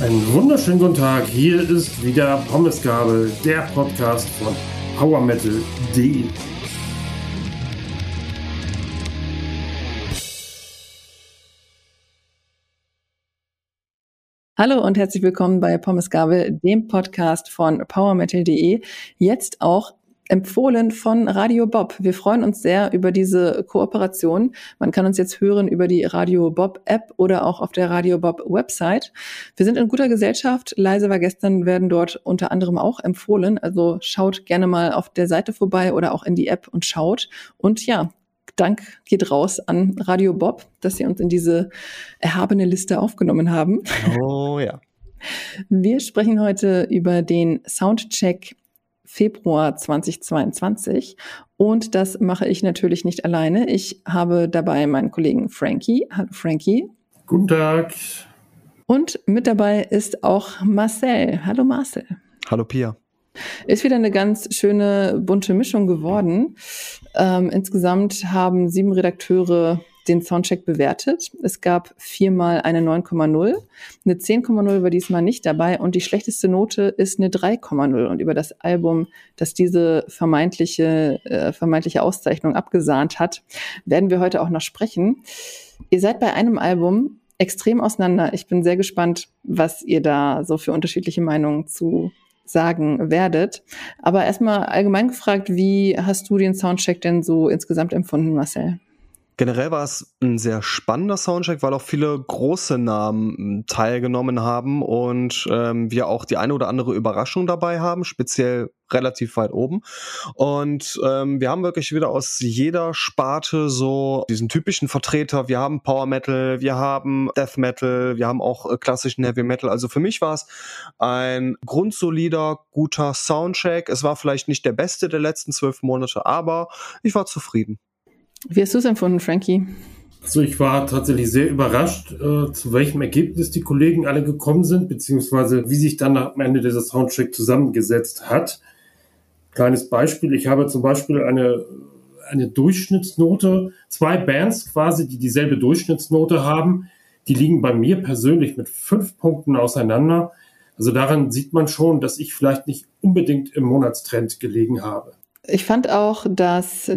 Einen wunderschönen guten Tag. Hier ist wieder Pommesgabel, der Podcast von PowerMetal.de. Hallo und herzlich willkommen bei Pommesgabel, dem Podcast von PowerMetal.de. Jetzt auch empfohlen von Radio Bob. Wir freuen uns sehr über diese Kooperation. Man kann uns jetzt hören über die Radio Bob App oder auch auf der Radio Bob Website. Wir sind in guter Gesellschaft. Leise war gestern werden dort unter anderem auch empfohlen. Also schaut gerne mal auf der Seite vorbei oder auch in die App und schaut. Und ja, Dank geht raus an Radio Bob, dass sie uns in diese erhabene Liste aufgenommen haben. Oh ja. Wir sprechen heute über den Soundcheck Februar 2022. Und das mache ich natürlich nicht alleine. Ich habe dabei meinen Kollegen Frankie. Hallo Frankie. Guten Tag. Und mit dabei ist auch Marcel. Hallo Marcel. Hallo Pia. Ist wieder eine ganz schöne bunte Mischung geworden. Ähm, insgesamt haben sieben Redakteure den Soundcheck bewertet. Es gab viermal eine 9,0. Eine 10,0 war diesmal nicht dabei und die schlechteste Note ist eine 3,0. Und über das Album, das diese vermeintliche, äh, vermeintliche Auszeichnung abgesahnt hat, werden wir heute auch noch sprechen. Ihr seid bei einem Album extrem auseinander. Ich bin sehr gespannt, was ihr da so für unterschiedliche Meinungen zu sagen werdet. Aber erstmal allgemein gefragt, wie hast du den Soundcheck denn so insgesamt empfunden, Marcel? Generell war es ein sehr spannender Soundcheck, weil auch viele große Namen hm, teilgenommen haben und ähm, wir auch die eine oder andere Überraschung dabei haben, speziell relativ weit oben. Und ähm, wir haben wirklich wieder aus jeder Sparte so diesen typischen Vertreter. Wir haben Power Metal, wir haben Death Metal, wir haben auch äh, klassischen Heavy Metal. Also für mich war es ein grundsolider, guter Soundcheck. Es war vielleicht nicht der beste der letzten zwölf Monate, aber ich war zufrieden. Wie hast du es empfunden, Frankie? Also ich war tatsächlich sehr überrascht, äh, zu welchem Ergebnis die Kollegen alle gekommen sind, beziehungsweise wie sich dann am Ende dieser Soundtrack zusammengesetzt hat. Kleines Beispiel, ich habe zum Beispiel eine, eine Durchschnittsnote, zwei Bands quasi, die dieselbe Durchschnittsnote haben, die liegen bei mir persönlich mit fünf Punkten auseinander. Also daran sieht man schon, dass ich vielleicht nicht unbedingt im Monatstrend gelegen habe. Ich fand auch, dass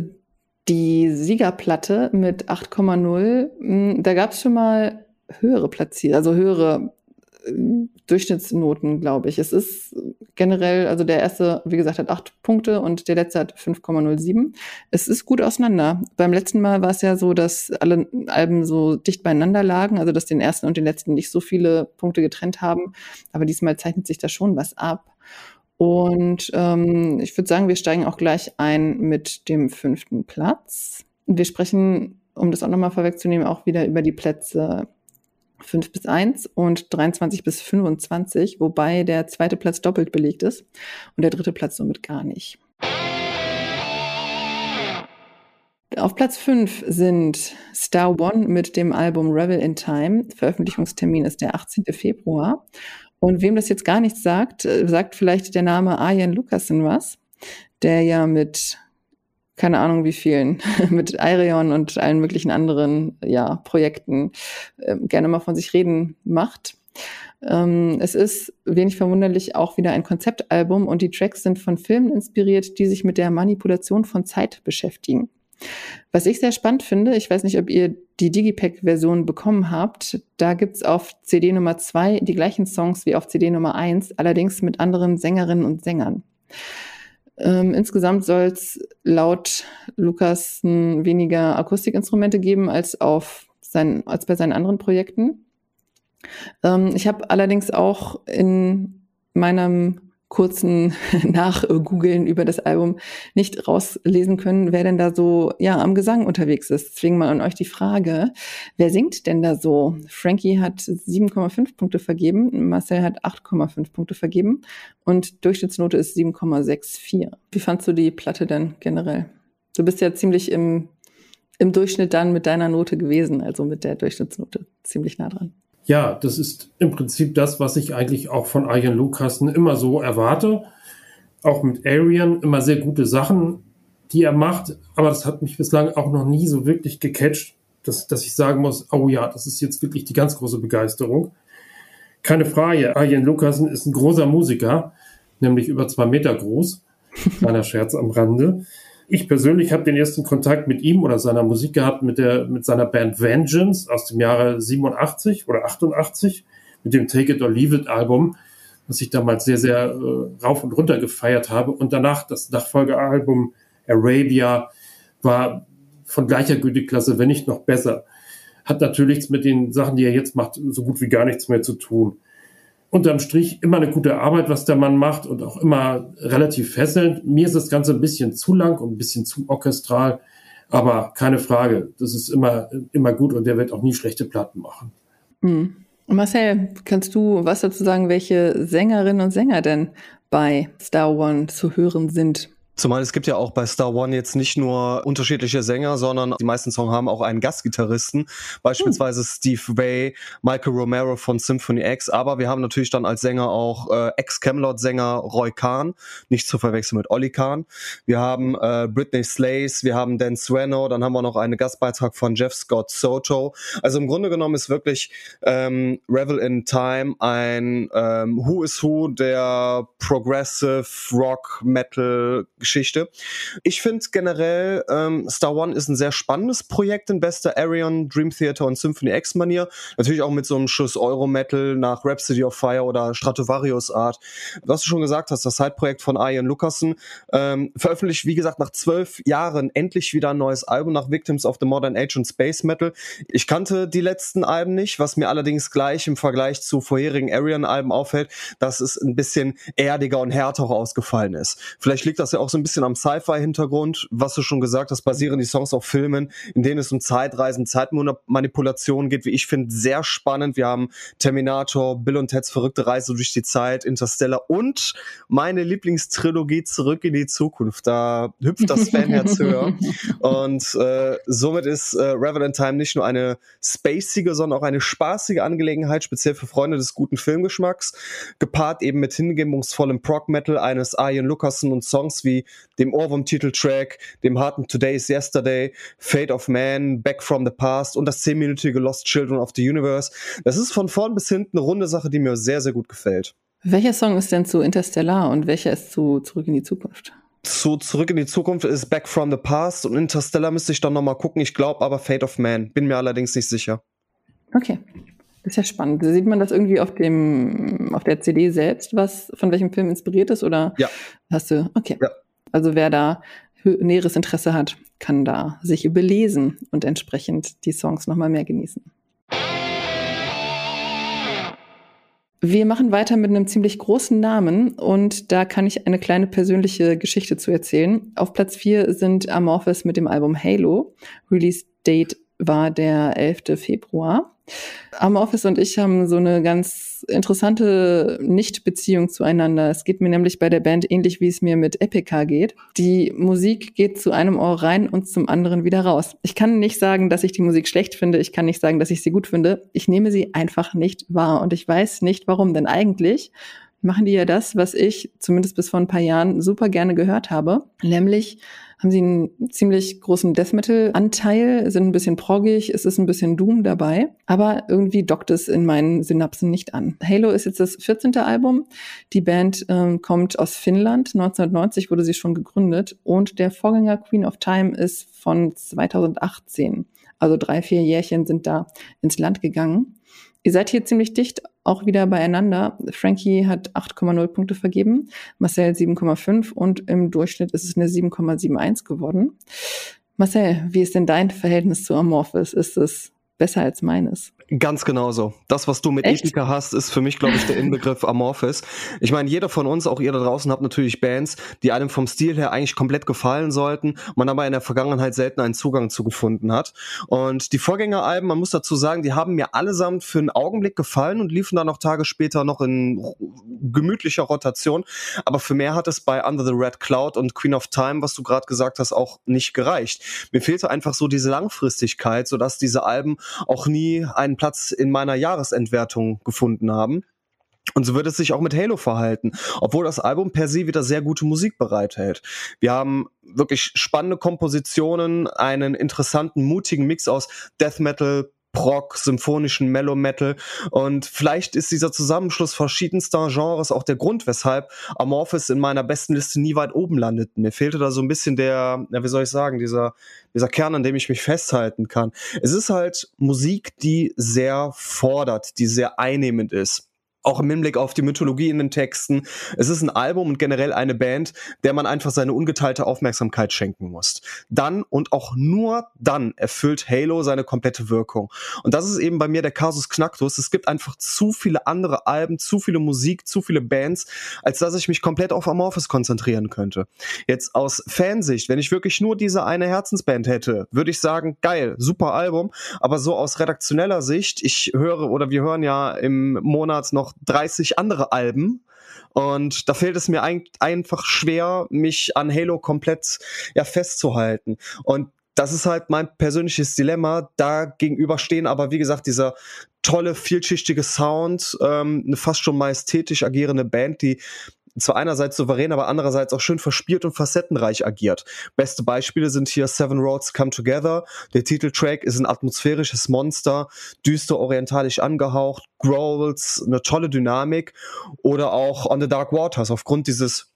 die Siegerplatte mit 8,0, hm, da gab es schon mal höhere Platzierungen, also höhere äh, Durchschnittsnoten, glaube ich. Es ist generell, also der erste, wie gesagt, hat acht Punkte und der letzte hat 5,07. Es ist gut auseinander. Beim letzten Mal war es ja so, dass alle Alben so dicht beieinander lagen, also dass den ersten und den letzten nicht so viele Punkte getrennt haben. Aber diesmal zeichnet sich da schon was ab. Und ähm, ich würde sagen, wir steigen auch gleich ein mit dem fünften Platz. Wir sprechen, um das auch nochmal vorwegzunehmen, auch wieder über die Plätze 5 bis 1 und 23 bis 25, wobei der zweite Platz doppelt belegt ist und der dritte Platz somit gar nicht. Auf Platz 5 sind Star One mit dem Album Revel in Time. Veröffentlichungstermin ist der 18. Februar. Und wem das jetzt gar nichts sagt, äh, sagt vielleicht der Name Arjen Lucassen was, der ja mit keine Ahnung wie vielen, mit Ireon und allen möglichen anderen ja, Projekten äh, gerne mal von sich reden macht. Ähm, es ist wenig verwunderlich auch wieder ein Konzeptalbum und die Tracks sind von Filmen inspiriert, die sich mit der Manipulation von Zeit beschäftigen. Was ich sehr spannend finde, ich weiß nicht, ob ihr die Digipack-Version bekommen habt, da gibt's auf CD Nummer zwei die gleichen Songs wie auf CD Nummer eins, allerdings mit anderen Sängerinnen und Sängern. Ähm, insgesamt soll es laut Lukas weniger Akustikinstrumente geben als auf sein, als bei seinen anderen Projekten. Ähm, ich habe allerdings auch in meinem kurzen Nachgoogeln über das Album nicht rauslesen können, wer denn da so ja am Gesang unterwegs ist. Deswegen mal an euch die Frage, wer singt denn da so? Frankie hat 7,5 Punkte vergeben, Marcel hat 8,5 Punkte vergeben und Durchschnittsnote ist 7,64. Wie fandst du die Platte denn generell? Du bist ja ziemlich im, im Durchschnitt dann mit deiner Note gewesen, also mit der Durchschnittsnote ziemlich nah dran. Ja, das ist im Prinzip das, was ich eigentlich auch von Arjen Lukassen immer so erwarte. Auch mit Arian immer sehr gute Sachen, die er macht, aber das hat mich bislang auch noch nie so wirklich gecatcht. dass, dass ich sagen muss, oh ja, das ist jetzt wirklich die ganz große Begeisterung. Keine Frage, Arjen Lukasen ist ein großer Musiker, nämlich über zwei Meter groß. Kleiner Scherz am Rande. Ich persönlich habe den ersten Kontakt mit ihm oder seiner Musik gehabt mit der mit seiner Band Vengeance aus dem Jahre 87 oder 88 mit dem Take It or Leave It Album, was ich damals sehr sehr äh, rauf und runter gefeiert habe und danach das Nachfolgealbum Arabia war von gleicher Güteklasse, wenn nicht noch besser. Hat natürlich mit den Sachen, die er jetzt macht, so gut wie gar nichts mehr zu tun unterm Strich immer eine gute Arbeit, was der Mann macht und auch immer relativ fesselnd. Mir ist das Ganze ein bisschen zu lang und ein bisschen zu orchestral, aber keine Frage, das ist immer, immer gut und der wird auch nie schlechte Platten machen. Mhm. Marcel, kannst du was dazu sagen, welche Sängerinnen und Sänger denn bei Star One zu hören sind? Zumal es gibt ja auch bei Star One jetzt nicht nur unterschiedliche Sänger, sondern die meisten Songs haben auch einen Gastgitarristen, beispielsweise hm. Steve Vai, Michael Romero von Symphony X, aber wir haben natürlich dann als Sänger auch äh, Ex-Camelot-Sänger Roy Kahn, nicht zu verwechseln mit Olli Kahn. Wir haben äh, Britney Slays, wir haben Dan Sweno, dann haben wir noch einen Gastbeitrag von Jeff Scott Soto. Also im Grunde genommen ist wirklich ähm, Revel in Time ein ähm, Who is Who der Progressive Rock Metal Geschichte. Ich finde generell, ähm, Star One ist ein sehr spannendes Projekt in bester Arion, Dream Theater und Symphony X Manier. Natürlich auch mit so einem Schuss Euro-Metal nach Rhapsody of Fire oder Stratovarius Art. Was du schon gesagt hast, das Side-Projekt von Ian Lucassen ähm, veröffentlicht, wie gesagt, nach zwölf Jahren endlich wieder ein neues Album nach Victims of the Modern Age und Space Metal. Ich kannte die letzten Alben nicht, was mir allerdings gleich im Vergleich zu vorherigen Arian-Alben auffällt, dass es ein bisschen erdiger und härter ausgefallen ist. Vielleicht liegt das ja auch so ein bisschen am Sci-Fi-Hintergrund. Was du schon gesagt hast, basieren die Songs auf Filmen, in denen es um Zeitreisen, Zeitmanipulationen geht, wie ich finde, sehr spannend. Wir haben Terminator, Bill und Ted's verrückte Reise durch die Zeit, Interstellar und meine Lieblingstrilogie Zurück in die Zukunft. Da hüpft das Fanherz höher. Und äh, somit ist äh, Revenant Time nicht nur eine spacige, sondern auch eine spaßige Angelegenheit, speziell für Freunde des guten Filmgeschmacks, gepaart eben mit hingebungsvollem Prog-Metal eines Ian Lucassen und Songs wie dem Ohrwurm-Titeltrack, dem harten Today's Yesterday, Fate of Man, Back from the Past und das zehnminütige Lost Children of the Universe. Das ist von vorn bis hinten eine runde Sache, die mir sehr, sehr gut gefällt. Welcher Song ist denn zu Interstellar und welcher ist zu Zurück in die Zukunft? Zu Zurück in die Zukunft ist Back from the Past und Interstellar müsste ich dann nochmal gucken. Ich glaube aber Fate of Man. Bin mir allerdings nicht sicher. Okay. Das ist ja spannend. Sieht man das irgendwie auf dem, auf der CD selbst, was von welchem Film inspiriert ist? Oder ja. hast du, okay. Ja. Also wer da näheres Interesse hat, kann da sich belesen und entsprechend die Songs nochmal mehr genießen. Wir machen weiter mit einem ziemlich großen Namen und da kann ich eine kleine persönliche Geschichte zu erzählen. Auf Platz 4 sind Amorphis mit dem Album Halo. Release Date war der 11. Februar. Amorphis und ich haben so eine ganz interessante Nicht-Beziehung zueinander. Es geht mir nämlich bei der Band ähnlich, wie es mir mit Epica geht. Die Musik geht zu einem Ohr rein und zum anderen wieder raus. Ich kann nicht sagen, dass ich die Musik schlecht finde. Ich kann nicht sagen, dass ich sie gut finde. Ich nehme sie einfach nicht wahr und ich weiß nicht warum, denn eigentlich machen die ja das, was ich zumindest bis vor ein paar Jahren super gerne gehört habe, nämlich haben sie einen ziemlich großen Death Metal Anteil, sind ein bisschen proggig, es ist ein bisschen Doom dabei, aber irgendwie dockt es in meinen Synapsen nicht an. Halo ist jetzt das 14. Album. Die Band ähm, kommt aus Finnland. 1990 wurde sie schon gegründet und der Vorgänger Queen of Time ist von 2018. Also drei, vier Jährchen sind da ins Land gegangen. Ihr seid hier ziemlich dicht auch wieder beieinander. Frankie hat 8,0 Punkte vergeben, Marcel 7,5 und im Durchschnitt ist es eine 7,71 geworden. Marcel, wie ist denn dein Verhältnis zu Amorphis? Ist es besser als meines? Ganz genauso. Das, was du mit Echt? Ethika hast, ist für mich, glaube ich, der Inbegriff Amorphis. Ich meine, jeder von uns, auch ihr da draußen, habt natürlich Bands, die einem vom Stil her eigentlich komplett gefallen sollten, man aber in der Vergangenheit selten einen Zugang zu gefunden hat. Und die Vorgängeralben, man muss dazu sagen, die haben mir allesamt für einen Augenblick gefallen und liefen dann noch Tage später noch in gemütlicher Rotation. Aber für mehr hat es bei Under the Red Cloud und Queen of Time, was du gerade gesagt hast, auch nicht gereicht. Mir fehlte einfach so diese Langfristigkeit, sodass diese Alben auch nie einen Platz in meiner Jahresentwertung gefunden haben. Und so wird es sich auch mit Halo verhalten, obwohl das Album per se wieder sehr gute Musik bereithält. Wir haben wirklich spannende Kompositionen, einen interessanten, mutigen Mix aus Death Metal, Prog, symphonischen Mellow Metal und vielleicht ist dieser Zusammenschluss verschiedenster Genres auch der Grund, weshalb Amorphis in meiner besten Liste nie weit oben landet. Mir fehlte da so ein bisschen der, ja, wie soll ich sagen, dieser, dieser Kern, an dem ich mich festhalten kann. Es ist halt Musik, die sehr fordert, die sehr einnehmend ist auch im Hinblick auf die Mythologie in den Texten. Es ist ein Album und generell eine Band, der man einfach seine ungeteilte Aufmerksamkeit schenken muss. Dann und auch nur dann erfüllt Halo seine komplette Wirkung. Und das ist eben bei mir der Kasus Knacktus. Es gibt einfach zu viele andere Alben, zu viele Musik, zu viele Bands, als dass ich mich komplett auf Amorphis konzentrieren könnte. Jetzt aus Fansicht, wenn ich wirklich nur diese eine Herzensband hätte, würde ich sagen, geil, super Album. Aber so aus redaktioneller Sicht, ich höre oder wir hören ja im Monat noch 30 andere Alben. Und da fällt es mir ein, einfach schwer, mich an Halo komplett ja, festzuhalten. Und das ist halt mein persönliches Dilemma. Da gegenüber stehen aber, wie gesagt, dieser tolle, vielschichtige Sound, ähm, eine fast schon majestätisch agierende Band, die zwar einerseits souverän, aber andererseits auch schön verspielt und facettenreich agiert. Beste Beispiele sind hier Seven Roads Come Together. Der Titeltrack ist ein atmosphärisches Monster, düster orientalisch angehaucht, Growls, eine tolle Dynamik oder auch On the Dark Waters aufgrund dieses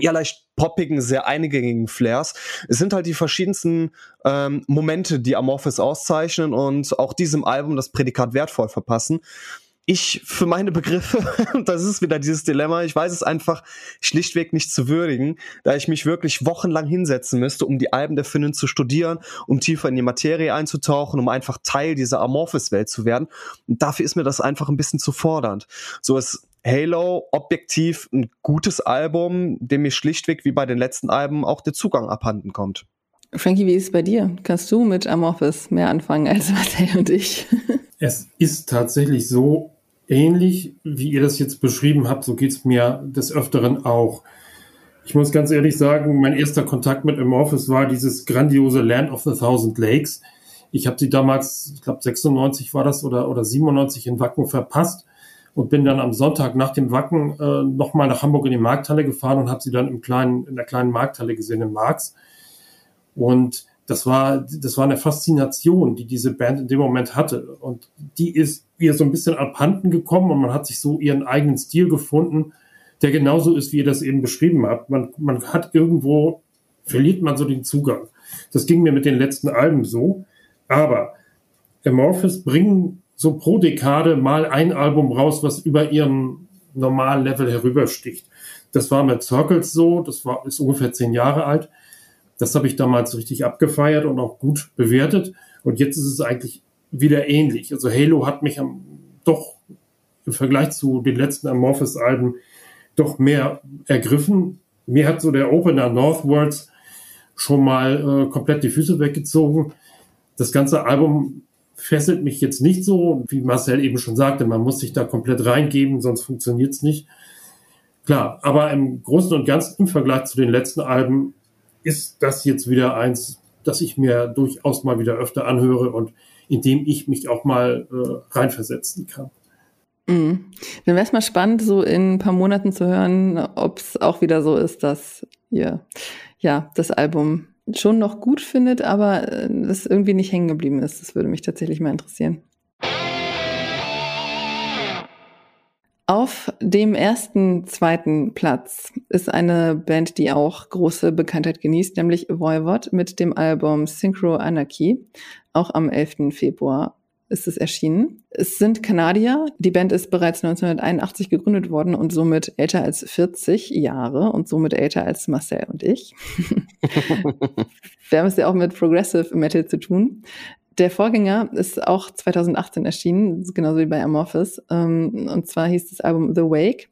ja leicht poppigen, sehr eingängigen Flares. Es sind halt die verschiedensten ähm, Momente, die Amorphis auszeichnen und auch diesem Album das Prädikat wertvoll verpassen ich für meine Begriffe, das ist wieder dieses Dilemma, ich weiß es einfach schlichtweg nicht zu würdigen, da ich mich wirklich wochenlang hinsetzen müsste, um die Alben der Finnen zu studieren, um tiefer in die Materie einzutauchen, um einfach Teil dieser Amorphis-Welt zu werden. Und dafür ist mir das einfach ein bisschen zu fordernd. So ist Halo objektiv ein gutes Album, dem mir schlichtweg wie bei den letzten Alben auch der Zugang abhanden kommt. Frankie, wie ist es bei dir? Kannst du mit Amorphis mehr anfangen als Marcel und ich? Es ist tatsächlich so, ähnlich, wie ihr das jetzt beschrieben habt, so geht's mir des Öfteren auch. Ich muss ganz ehrlich sagen, mein erster Kontakt mit Amorphis war dieses grandiose Land of the Thousand Lakes. Ich habe sie damals, ich glaube 96 war das oder, oder 97 in Wacken verpasst und bin dann am Sonntag nach dem Wacken äh, nochmal nach Hamburg in die Markthalle gefahren und habe sie dann im kleinen, in der kleinen Markthalle gesehen in Marx. Und das war, das war eine Faszination, die diese Band in dem Moment hatte. Und die ist ihr so ein bisschen abhanden gekommen und man hat sich so ihren eigenen Stil gefunden, der genauso ist, wie ihr das eben beschrieben habt. Man, man hat irgendwo, verliert man so den Zugang. Das ging mir mit den letzten Alben so. Aber Amorphis bringen so pro Dekade mal ein Album raus, was über ihren normalen Level herübersticht. Das war mit Circles so, das war, ist ungefähr zehn Jahre alt. Das habe ich damals richtig abgefeiert und auch gut bewertet. Und jetzt ist es eigentlich wieder ähnlich. Also Halo hat mich am, doch im Vergleich zu den letzten Amorphous-Alben doch mehr ergriffen. Mir hat so der Opener Northwards schon mal äh, komplett die Füße weggezogen. Das ganze Album fesselt mich jetzt nicht so, wie Marcel eben schon sagte, man muss sich da komplett reingeben, sonst funktioniert's nicht. Klar, aber im Großen und Ganzen im Vergleich zu den letzten Alben ist das jetzt wieder eins, das ich mir durchaus mal wieder öfter anhöre und in dem ich mich auch mal äh, reinversetzen kann. Mhm. Dann wäre es mal spannend, so in ein paar Monaten zu hören, ob es auch wieder so ist, dass ihr ja das Album schon noch gut findet, aber es äh, irgendwie nicht hängen geblieben ist. Das würde mich tatsächlich mal interessieren. Auf dem ersten, zweiten Platz ist eine Band, die auch große Bekanntheit genießt, nämlich Voivod mit dem Album Synchro Anarchy. Auch am 11. Februar ist es erschienen. Es sind Kanadier. Die Band ist bereits 1981 gegründet worden und somit älter als 40 Jahre und somit älter als Marcel und ich. Wir haben es ja auch mit Progressive Metal zu tun. Der Vorgänger ist auch 2018 erschienen, genauso wie bei Amorphis. Ähm, und zwar hieß das Album The Wake.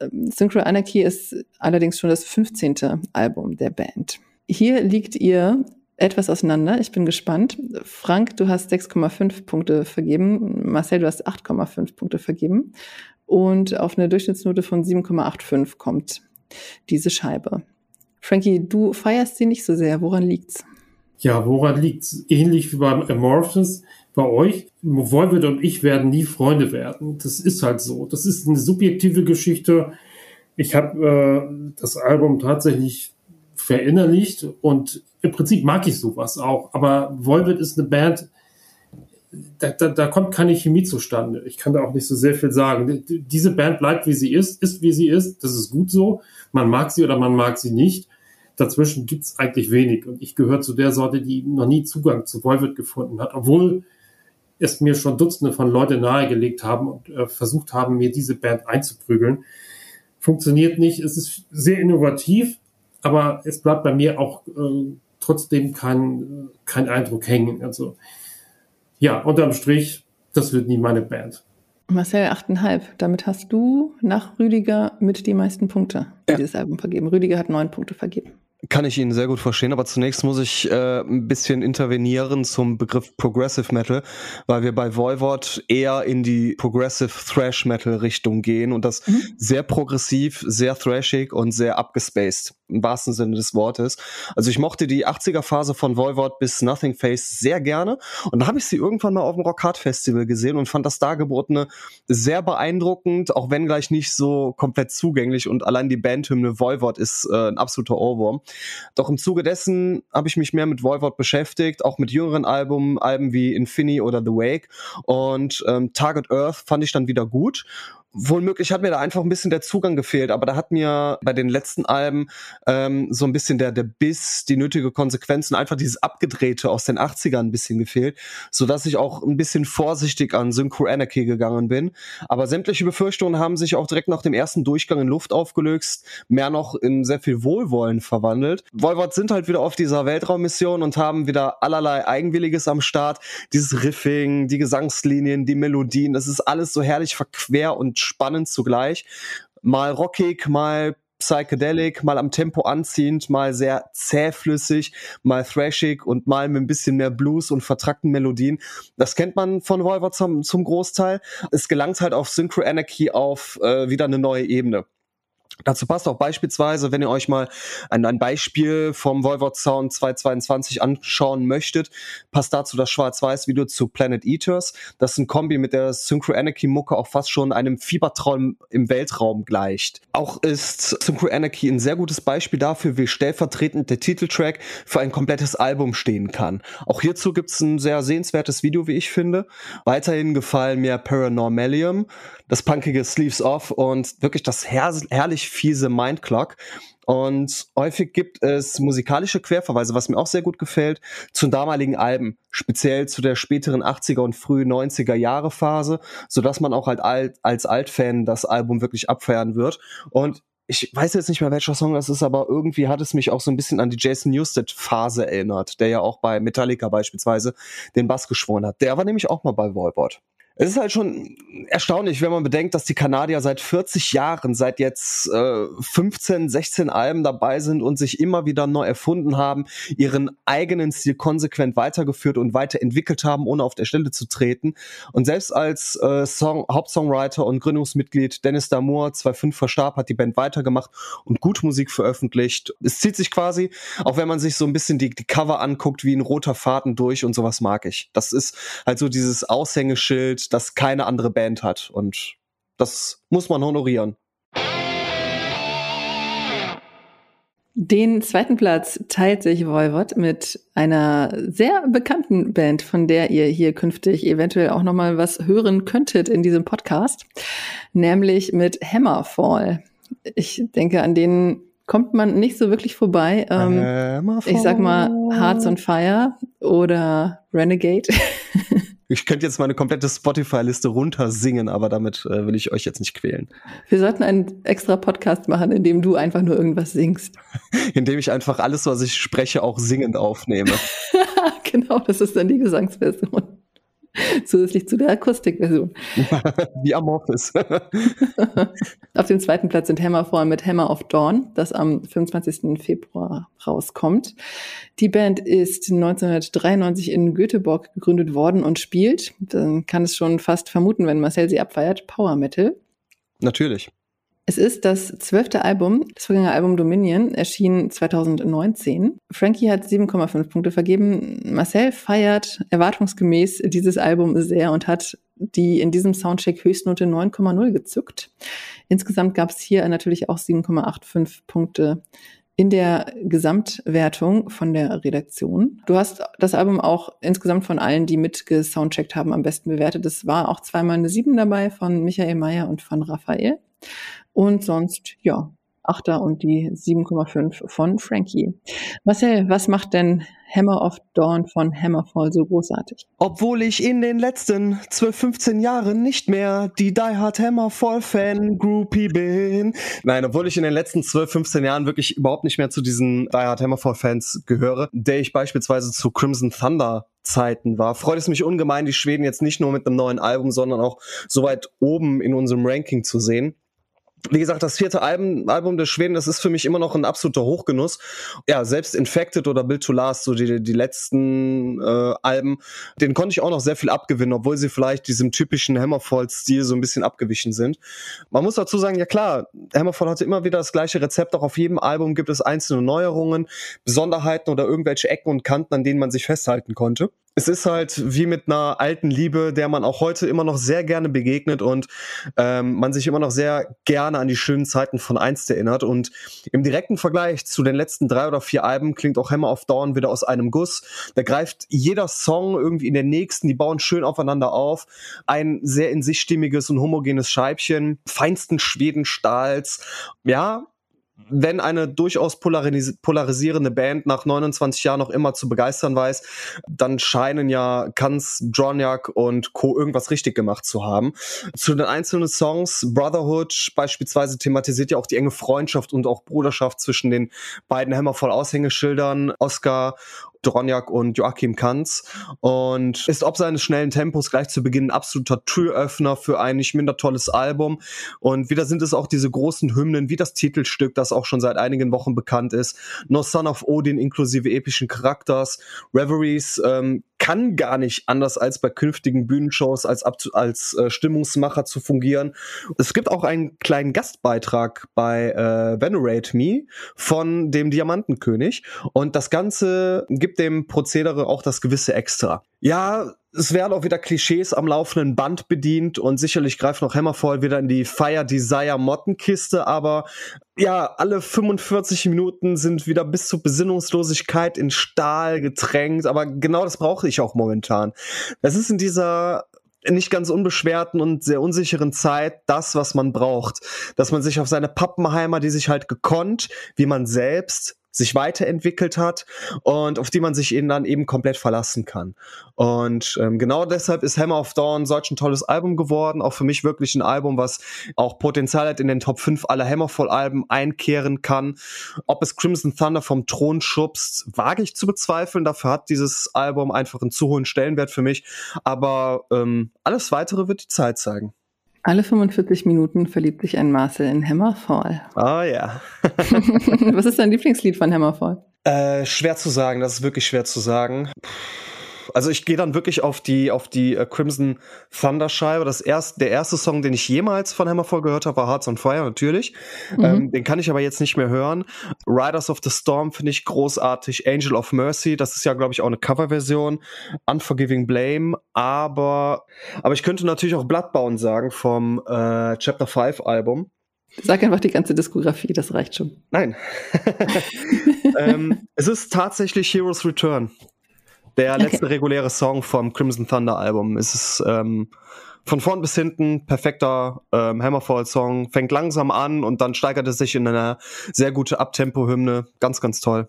Ähm, Synchro Anarchy ist allerdings schon das 15. Album der Band. Hier liegt ihr etwas auseinander. Ich bin gespannt. Frank, du hast 6,5 Punkte vergeben. Marcel, du hast 8,5 Punkte vergeben. Und auf eine Durchschnittsnote von 7,85 kommt diese Scheibe. Frankie, du feierst sie nicht so sehr. Woran liegt's? Ja, woran liegt's? Ähnlich wie beim Amorphous bei euch. Volvet und ich werden nie Freunde werden. Das ist halt so. Das ist eine subjektive Geschichte. Ich habe äh, das Album tatsächlich verinnerlicht und im Prinzip mag ich sowas auch. Aber Volvet ist eine Band, da, da, da kommt keine Chemie zustande. Ich kann da auch nicht so sehr viel sagen. Diese Band bleibt, wie sie ist, ist, wie sie ist. Das ist gut so. Man mag sie oder man mag sie nicht. Dazwischen gibt's eigentlich wenig. Und ich gehöre zu der Sorte, die noch nie Zugang zu Volvet gefunden hat, obwohl es mir schon Dutzende von Leute nahegelegt haben und äh, versucht haben, mir diese Band einzuprügeln. Funktioniert nicht. Es ist sehr innovativ, aber es bleibt bei mir auch äh, trotzdem kein, kein Eindruck hängen. Also ja, unterm Strich, das wird nie meine Band. Marcel, 8,5. Damit hast du nach Rüdiger mit die meisten Punkte ja. dieses Album vergeben. Rüdiger hat neun Punkte vergeben. Kann ich Ihnen sehr gut verstehen, aber zunächst muss ich äh, ein bisschen intervenieren zum Begriff Progressive Metal, weil wir bei Voivod eher in die Progressive Thrash Metal Richtung gehen und das mhm. sehr progressiv, sehr thrashig und sehr abgespaced im wahrsten Sinne des Wortes. Also ich mochte die 80er Phase von Voivod bis Nothing Face sehr gerne und da habe ich sie irgendwann mal auf dem Rock Hard Festival gesehen und fand das Dargebotene sehr beeindruckend, auch wenn gleich nicht so komplett zugänglich und allein die Bandhymne Voivod ist äh, ein absoluter Ohrwurm. Doch im Zuge dessen habe ich mich mehr mit Voivod beschäftigt, auch mit jüngeren Alben, Alben wie Infinity oder The Wake und ähm, Target Earth fand ich dann wieder gut wohl möglich hat mir da einfach ein bisschen der Zugang gefehlt, aber da hat mir bei den letzten Alben ähm, so ein bisschen der, der Biss, die nötige Konsequenzen, einfach dieses Abgedrehte aus den 80ern ein bisschen gefehlt, so dass ich auch ein bisschen vorsichtig an Synchro Anarchy gegangen bin. Aber sämtliche Befürchtungen haben sich auch direkt nach dem ersten Durchgang in Luft aufgelöst, mehr noch in sehr viel Wohlwollen verwandelt. Volvot sind halt wieder auf dieser Weltraummission und haben wieder allerlei Eigenwilliges am Start. Dieses Riffing, die Gesangslinien, die Melodien, das ist alles so herrlich verquer und spannend zugleich. Mal rockig, mal psychedelic, mal am Tempo anziehend, mal sehr zähflüssig, mal thrashig und mal mit ein bisschen mehr Blues und vertrackten Melodien. Das kennt man von Volver zum, zum Großteil. Es gelangt halt auf Synchro Anarchy auf äh, wieder eine neue Ebene. Dazu passt auch beispielsweise, wenn ihr euch mal ein, ein Beispiel vom Voivod Sound 222 anschauen möchtet, passt dazu das Schwarz-Weiß-Video zu Planet Eaters. Das ist ein Kombi mit der Synchro Anarchy Mucke auch fast schon einem Fiebertraum im Weltraum gleicht. Auch ist Synchro Anarchy ein sehr gutes Beispiel dafür, wie stellvertretend der Titeltrack für ein komplettes Album stehen kann. Auch hierzu gibt's ein sehr sehenswertes Video, wie ich finde. Weiterhin gefallen mir Paranormalium das punkige Sleeves Off und wirklich das her herrlich fiese Mindclock. Und häufig gibt es musikalische Querverweise, was mir auch sehr gut gefällt, zu damaligen Alben, speziell zu der späteren 80er und frühen 90er Jahre Phase, so dass man auch halt alt, als Altfan das Album wirklich abfeiern wird. Und ich weiß jetzt nicht mehr, welcher Song das ist, aber irgendwie hat es mich auch so ein bisschen an die Jason Newsted Phase erinnert, der ja auch bei Metallica beispielsweise den Bass geschworen hat. Der war nämlich auch mal bei Voivod. Es ist halt schon erstaunlich, wenn man bedenkt, dass die Kanadier seit 40 Jahren, seit jetzt äh, 15, 16 Alben dabei sind und sich immer wieder neu erfunden haben, ihren eigenen Stil konsequent weitergeführt und weiterentwickelt haben, ohne auf der Stelle zu treten. Und selbst als äh, Song, Hauptsongwriter und Gründungsmitglied Dennis Damour 2005 verstarb, hat die Band weitergemacht und gut Musik veröffentlicht. Es zieht sich quasi, auch wenn man sich so ein bisschen die, die Cover anguckt, wie ein roter Faden durch und sowas mag ich. Das ist halt so dieses Aushängeschild, das keine andere Band hat. Und das muss man honorieren. Den zweiten Platz teilt sich Voivod mit einer sehr bekannten Band, von der ihr hier künftig eventuell auch noch mal was hören könntet in diesem Podcast, nämlich mit Hammerfall. Ich denke, an denen kommt man nicht so wirklich vorbei. Ähm, ich sag mal Hearts on Fire oder Renegade. Ich könnte jetzt meine komplette Spotify-Liste runtersingen, aber damit äh, will ich euch jetzt nicht quälen. Wir sollten einen extra Podcast machen, in dem du einfach nur irgendwas singst. in dem ich einfach alles, was ich spreche, auch singend aufnehme. genau, das ist dann die Gesangsversion. Zusätzlich zu der Akustikversion. Wie Amorphis. Auf dem zweiten Platz sind Hammerfall mit Hammer of Dawn, das am 25. Februar rauskommt. Die Band ist 1993 in Göteborg gegründet worden und spielt, dann kann es schon fast vermuten, wenn Marcel sie abfeiert, Power Metal. Natürlich. Es ist das zwölfte Album. Das Vorgängeralbum Dominion erschien 2019. Frankie hat 7,5 Punkte vergeben. Marcel feiert erwartungsgemäß dieses Album sehr und hat die in diesem Soundcheck Höchstnote 9,0 gezückt. Insgesamt gab es hier natürlich auch 7,85 Punkte in der Gesamtwertung von der Redaktion. Du hast das Album auch insgesamt von allen, die mitgesoundcheckt haben, am besten bewertet. Es war auch zweimal eine 7 dabei von Michael Mayer und von Raphael. Und sonst, ja, Achter und die 7,5 von Frankie. Marcel, was macht denn Hammer of Dawn von Hammerfall so großartig? Obwohl ich in den letzten 12, 15 Jahren nicht mehr die Die Hard Hammerfall Fan Groupie bin. Nein, obwohl ich in den letzten 12, 15 Jahren wirklich überhaupt nicht mehr zu diesen Die Hard Hammerfall Fans gehöre, der ich beispielsweise zu Crimson Thunder Zeiten war, freut es mich ungemein, die Schweden jetzt nicht nur mit einem neuen Album, sondern auch so weit oben in unserem Ranking zu sehen wie gesagt, das vierte Album, Album der Schweden, das ist für mich immer noch ein absoluter Hochgenuss. Ja, selbst Infected oder Build to Last, so die, die letzten äh, Alben, den konnte ich auch noch sehr viel abgewinnen, obwohl sie vielleicht diesem typischen Hammerfall-Stil so ein bisschen abgewichen sind. Man muss dazu sagen, ja klar, Hammerfall hatte immer wieder das gleiche Rezept, auch auf jedem Album gibt es einzelne Neuerungen, Besonderheiten oder irgendwelche Ecken und Kanten, an denen man sich festhalten konnte es ist halt wie mit einer alten Liebe, der man auch heute immer noch sehr gerne begegnet und ähm, man sich immer noch sehr gerne an die schönen Zeiten von einst erinnert. Und im direkten Vergleich zu den letzten drei oder vier Alben klingt auch Hammer of Dawn wieder aus einem Guss. Da greift jeder Song irgendwie in den nächsten, die bauen schön aufeinander auf. Ein sehr in sich stimmiges und homogenes Scheibchen, feinsten Schwedenstahls. Ja, wenn eine durchaus polaris polarisierende Band nach 29 Jahren noch immer zu begeistern weiß, dann scheinen ja Kanz, Joniak und Co. irgendwas richtig gemacht zu haben. Zu den einzelnen Songs, Brotherhood beispielsweise thematisiert ja auch die enge Freundschaft und auch Bruderschaft zwischen den beiden Hammervoll Aushängeschildern, Oscar Dronjak und Joachim Kanz. Und ist ob seines schnellen Tempos gleich zu Beginn ein absoluter Türöffner für ein nicht minder tolles Album. Und wieder sind es auch diese großen Hymnen wie das Titelstück, das auch schon seit einigen Wochen bekannt ist, No Son of Odin inklusive epischen Charakters, Reveries, ähm, kann gar nicht anders als bei künftigen Bühnenshows als, als äh, Stimmungsmacher zu fungieren. Es gibt auch einen kleinen Gastbeitrag bei äh, Venerate Me von dem Diamantenkönig und das Ganze gibt dem Prozedere auch das gewisse Extra. Ja, es werden auch wieder Klischees am laufenden Band bedient und sicherlich greift noch Hammerfall wieder in die Fire Desire Mottenkiste, aber ja, alle 45 Minuten sind wieder bis zur Besinnungslosigkeit in Stahl getränkt, aber genau das brauche ich auch momentan. Das ist in dieser nicht ganz unbeschwerten und sehr unsicheren Zeit das, was man braucht. Dass man sich auf seine Pappenheimer, die sich halt gekonnt, wie man selbst sich weiterentwickelt hat und auf die man sich eben dann eben komplett verlassen kann. Und ähm, genau deshalb ist Hammer of Dawn solch ein tolles Album geworden. Auch für mich wirklich ein Album, was auch Potenzial hat, in den Top 5 aller Hammerfall-Alben einkehren kann. Ob es Crimson Thunder vom Thron schubst, wage ich zu bezweifeln. Dafür hat dieses Album einfach einen zu hohen Stellenwert für mich. Aber ähm, alles weitere wird die Zeit zeigen. Alle 45 Minuten verliebt sich ein Marcel in Hammerfall. Oh ja. Was ist dein Lieblingslied von Hammerfall? Äh, schwer zu sagen, das ist wirklich schwer zu sagen. Puh also ich gehe dann wirklich auf die auf die äh, Crimson Thunder Scheibe. Das erste, der erste Song, den ich jemals von Hammerfall gehört habe, war Hearts on Fire natürlich. Mhm. Ähm, den kann ich aber jetzt nicht mehr hören. Riders of the Storm finde ich großartig. Angel of Mercy, das ist ja glaube ich auch eine Coverversion. Unforgiving Blame, aber aber ich könnte natürlich auch Bloodbound sagen vom äh, Chapter 5 Album. Sag einfach die ganze Diskografie, das reicht schon. Nein. ähm, es ist tatsächlich Heroes Return. Der okay. letzte reguläre Song vom Crimson Thunder Album. Es ist ähm, von vorn bis hinten perfekter ähm, Hammerfall-Song. Fängt langsam an und dann steigert es sich in eine sehr gute Abtempo-Hymne. Ganz, ganz toll.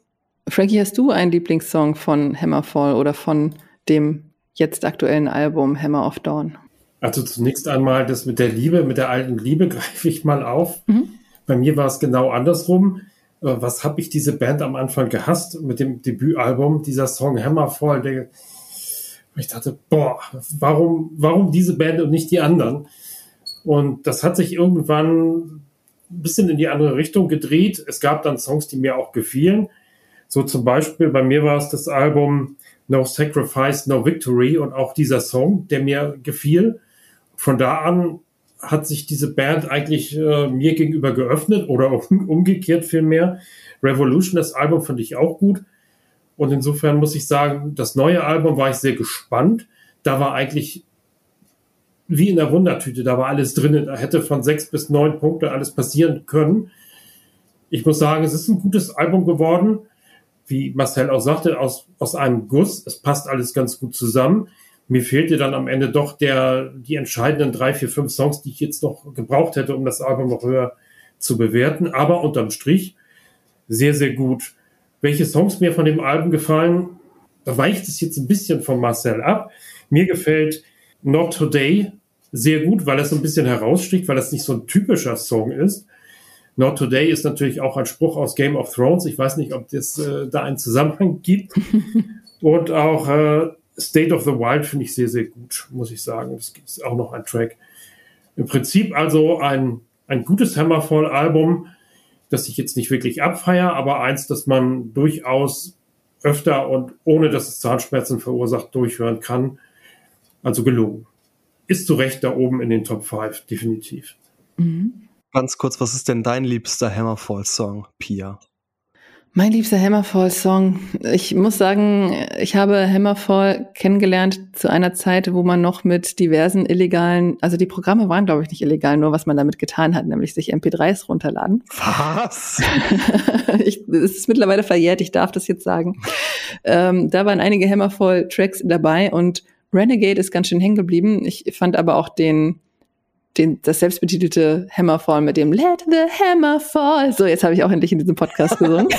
Frankie, hast du einen Lieblingssong von Hammerfall oder von dem jetzt aktuellen Album Hammer of Dawn? Also zunächst einmal das mit der Liebe, mit der alten Liebe greife ich mal auf. Mhm. Bei mir war es genau andersrum. Äh, was habe ich diese Band am Anfang gehasst mit dem Debütalbum, dieser Song Hammerfall, der, ich dachte, boah, warum, warum diese Band und nicht die anderen? Und das hat sich irgendwann ein bisschen in die andere Richtung gedreht. Es gab dann Songs, die mir auch gefielen. So zum Beispiel, bei mir war es das Album No Sacrifice, No Victory und auch dieser Song, der mir gefiel. Von da an hat sich diese Band eigentlich äh, mir gegenüber geöffnet oder um, umgekehrt vielmehr. Revolution, das Album fand ich auch gut. Und insofern muss ich sagen, das neue Album war ich sehr gespannt. Da war eigentlich wie in der Wundertüte, da war alles drin. Da hätte von sechs bis neun Punkte alles passieren können. Ich muss sagen, es ist ein gutes Album geworden. Wie Marcel auch sagte, aus, aus einem Guss. Es passt alles ganz gut zusammen. Mir fehlte dann am Ende doch der, die entscheidenden drei, vier, fünf Songs, die ich jetzt noch gebraucht hätte, um das Album noch höher zu bewerten. Aber unterm Strich sehr, sehr gut. Welche Songs mir von dem Album gefallen, da weicht es jetzt ein bisschen von Marcel ab. Mir gefällt Not Today sehr gut, weil es so ein bisschen heraussticht, weil es nicht so ein typischer Song ist. Not Today ist natürlich auch ein Spruch aus Game of Thrones. Ich weiß nicht, ob es äh, da einen Zusammenhang gibt. Und auch äh, State of the Wild finde ich sehr, sehr gut, muss ich sagen. Das ist auch noch ein Track. Im Prinzip also ein, ein gutes Hammerfall-Album, das ich jetzt nicht wirklich abfeier, aber eins, das man durchaus öfter und ohne dass es Zahnschmerzen verursacht durchhören kann. Also gelungen. Ist zu Recht da oben in den Top 5, definitiv. Mhm. Ganz kurz, was ist denn dein liebster Hammerfall-Song, Pia? Mein liebster Hammerfall-Song. Ich muss sagen, ich habe Hammerfall kennengelernt zu einer Zeit, wo man noch mit diversen illegalen, also die Programme waren, glaube ich, nicht illegal, nur was man damit getan hat, nämlich sich MP3s runterladen. Was? ich, es ist mittlerweile verjährt, ich darf das jetzt sagen. Ähm, da waren einige Hammerfall-Tracks dabei und Renegade ist ganz schön hängen geblieben. Ich fand aber auch den, den, das selbstbetitelte Hammerfall mit dem Let the Hammer Fall. So, jetzt habe ich auch endlich in diesem Podcast gesungen.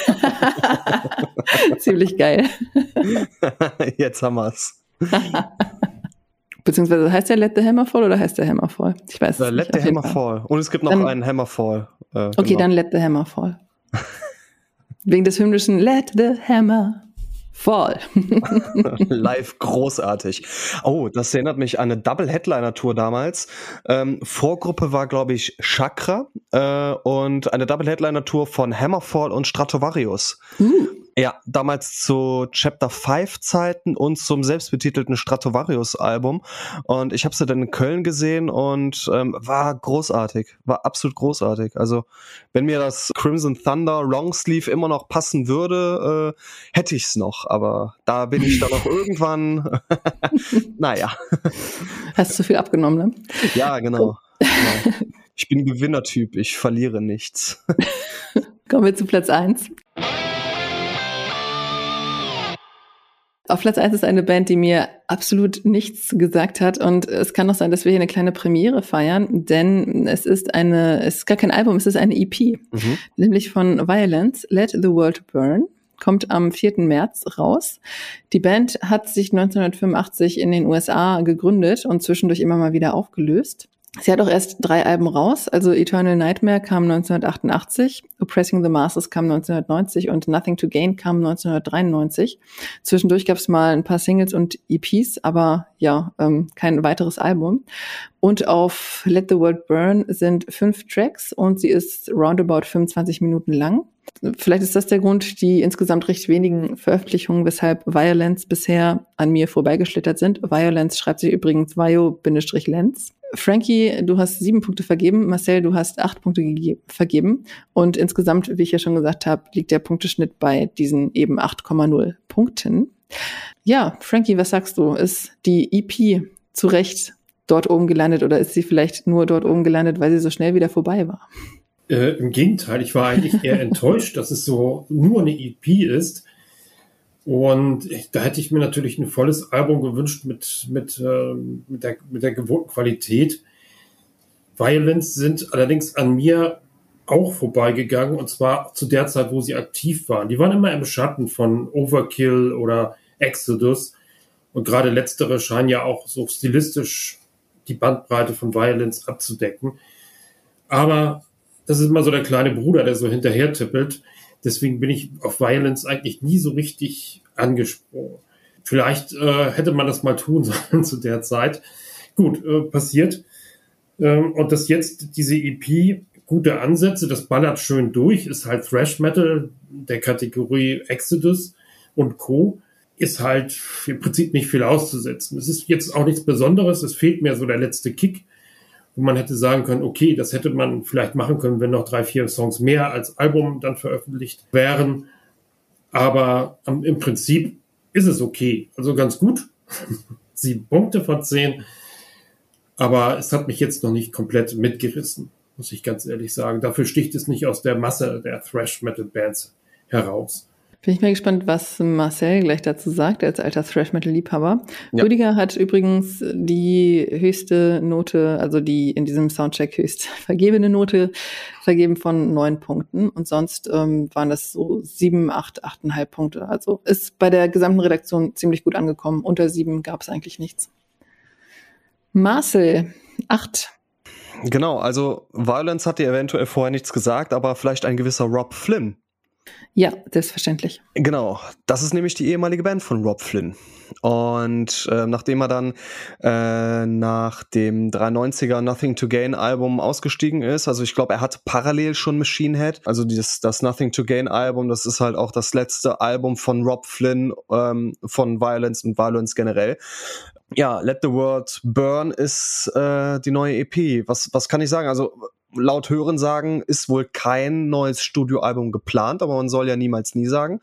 Ziemlich geil. jetzt haben wir's. Beziehungsweise heißt der Let the Hammer Fall oder heißt der Hammer Fall? Ich weiß es Let nicht. the Hammer Fall. Und es gibt noch dann, einen Hammer Fall. Äh, okay, genau. dann Let the Hammer Fall. Wegen des hymnischen Let the Hammer Voll. Live großartig. Oh, das erinnert mich an eine Double Headliner Tour damals. Ähm, Vorgruppe war, glaube ich, Chakra äh, und eine Double Headliner Tour von Hammerfall und Stratovarius. Uh. Ja, damals zu Chapter 5 Zeiten und zum selbstbetitelten Stratovarius Album. Und ich habe sie dann in Köln gesehen und ähm, war großartig, war absolut großartig. Also wenn mir das Crimson Thunder Longsleeve immer noch passen würde, äh, hätte ich es noch. Aber da bin ich dann noch irgendwann, naja. Hast du zu viel abgenommen, ne? Ja, genau. genau. Ich bin Gewinnertyp, ich verliere nichts. Kommen wir zu Platz 1. Auf Platz 1 ist eine Band, die mir absolut nichts gesagt hat. Und es kann auch sein, dass wir hier eine kleine Premiere feiern, denn es ist eine, es ist gar kein Album, es ist eine EP. Mhm. Nämlich von Violence, Let the World Burn. Kommt am 4. März raus. Die Band hat sich 1985 in den USA gegründet und zwischendurch immer mal wieder aufgelöst. Sie hat auch erst drei Alben raus, also Eternal Nightmare kam 1988, Oppressing the Masses kam 1990 und Nothing to Gain kam 1993. Zwischendurch gab es mal ein paar Singles und EPs, aber ja, ähm, kein weiteres Album. Und auf Let the World Burn sind fünf Tracks und sie ist roundabout 25 Minuten lang. Vielleicht ist das der Grund, die insgesamt recht wenigen Veröffentlichungen, weshalb Violence bisher an mir vorbeigeschlittert sind. Violence schreibt sich übrigens Vio-Lenz. Frankie, du hast sieben Punkte vergeben. Marcel, du hast acht Punkte vergeben. Und insgesamt, wie ich ja schon gesagt habe, liegt der Punkteschnitt bei diesen eben 8,0 Punkten. Ja, Frankie, was sagst du? Ist die EP zu Recht dort oben gelandet oder ist sie vielleicht nur dort oben gelandet, weil sie so schnell wieder vorbei war? Äh, Im Gegenteil, ich war eigentlich eher enttäuscht, dass es so nur eine EP ist. Und ich, da hätte ich mir natürlich ein volles Album gewünscht mit, mit, äh, mit, der, mit der gewohnten Qualität. Violence sind allerdings an mir auch vorbeigegangen und zwar zu der Zeit, wo sie aktiv waren. Die waren immer im Schatten von Overkill oder Exodus und gerade letztere scheinen ja auch so stilistisch die Bandbreite von Violence abzudecken. Aber das ist immer so der kleine Bruder, der so hinterher tippelt. Deswegen bin ich auf Violence eigentlich nie so richtig angesprungen. Vielleicht äh, hätte man das mal tun sollen zu der Zeit. Gut, äh, passiert. Ähm, und das jetzt, diese EP, gute Ansätze, das ballert schön durch, ist halt Thrash Metal der Kategorie Exodus und Co. Ist halt im Prinzip nicht viel auszusetzen. Es ist jetzt auch nichts Besonderes, es fehlt mir so der letzte Kick. wo man hätte sagen können, okay, das hätte man vielleicht machen können, wenn noch drei, vier Songs mehr als Album dann veröffentlicht wären. Aber im Prinzip ist es okay. Also ganz gut. Sieben Punkte von zehn. Aber es hat mich jetzt noch nicht komplett mitgerissen, muss ich ganz ehrlich sagen. Dafür sticht es nicht aus der Masse der Thrash Metal Bands heraus. Bin ich mal gespannt, was Marcel gleich dazu sagt, als alter Thrash-Metal-Liebhaber. Ja. Rüdiger hat übrigens die höchste Note, also die in diesem Soundcheck höchst vergebene Note vergeben von neun Punkten. Und sonst ähm, waren das so sieben, acht, achteinhalb Punkte. Also ist bei der gesamten Redaktion ziemlich gut angekommen. Unter sieben gab es eigentlich nichts. Marcel, acht. Genau, also Violence hat dir eventuell vorher nichts gesagt, aber vielleicht ein gewisser Rob Flynn ja, selbstverständlich. Genau, das ist nämlich die ehemalige Band von Rob Flynn. Und äh, nachdem er dann äh, nach dem 390er Nothing to Gain Album ausgestiegen ist, also ich glaube, er hat parallel schon Machine Head, also dieses, das Nothing to Gain Album, das ist halt auch das letzte Album von Rob Flynn ähm, von Violence und Violence generell. Ja, Let the World Burn ist äh, die neue EP. Was, was kann ich sagen? Also laut Hören sagen, ist wohl kein neues Studioalbum geplant, aber man soll ja niemals nie sagen.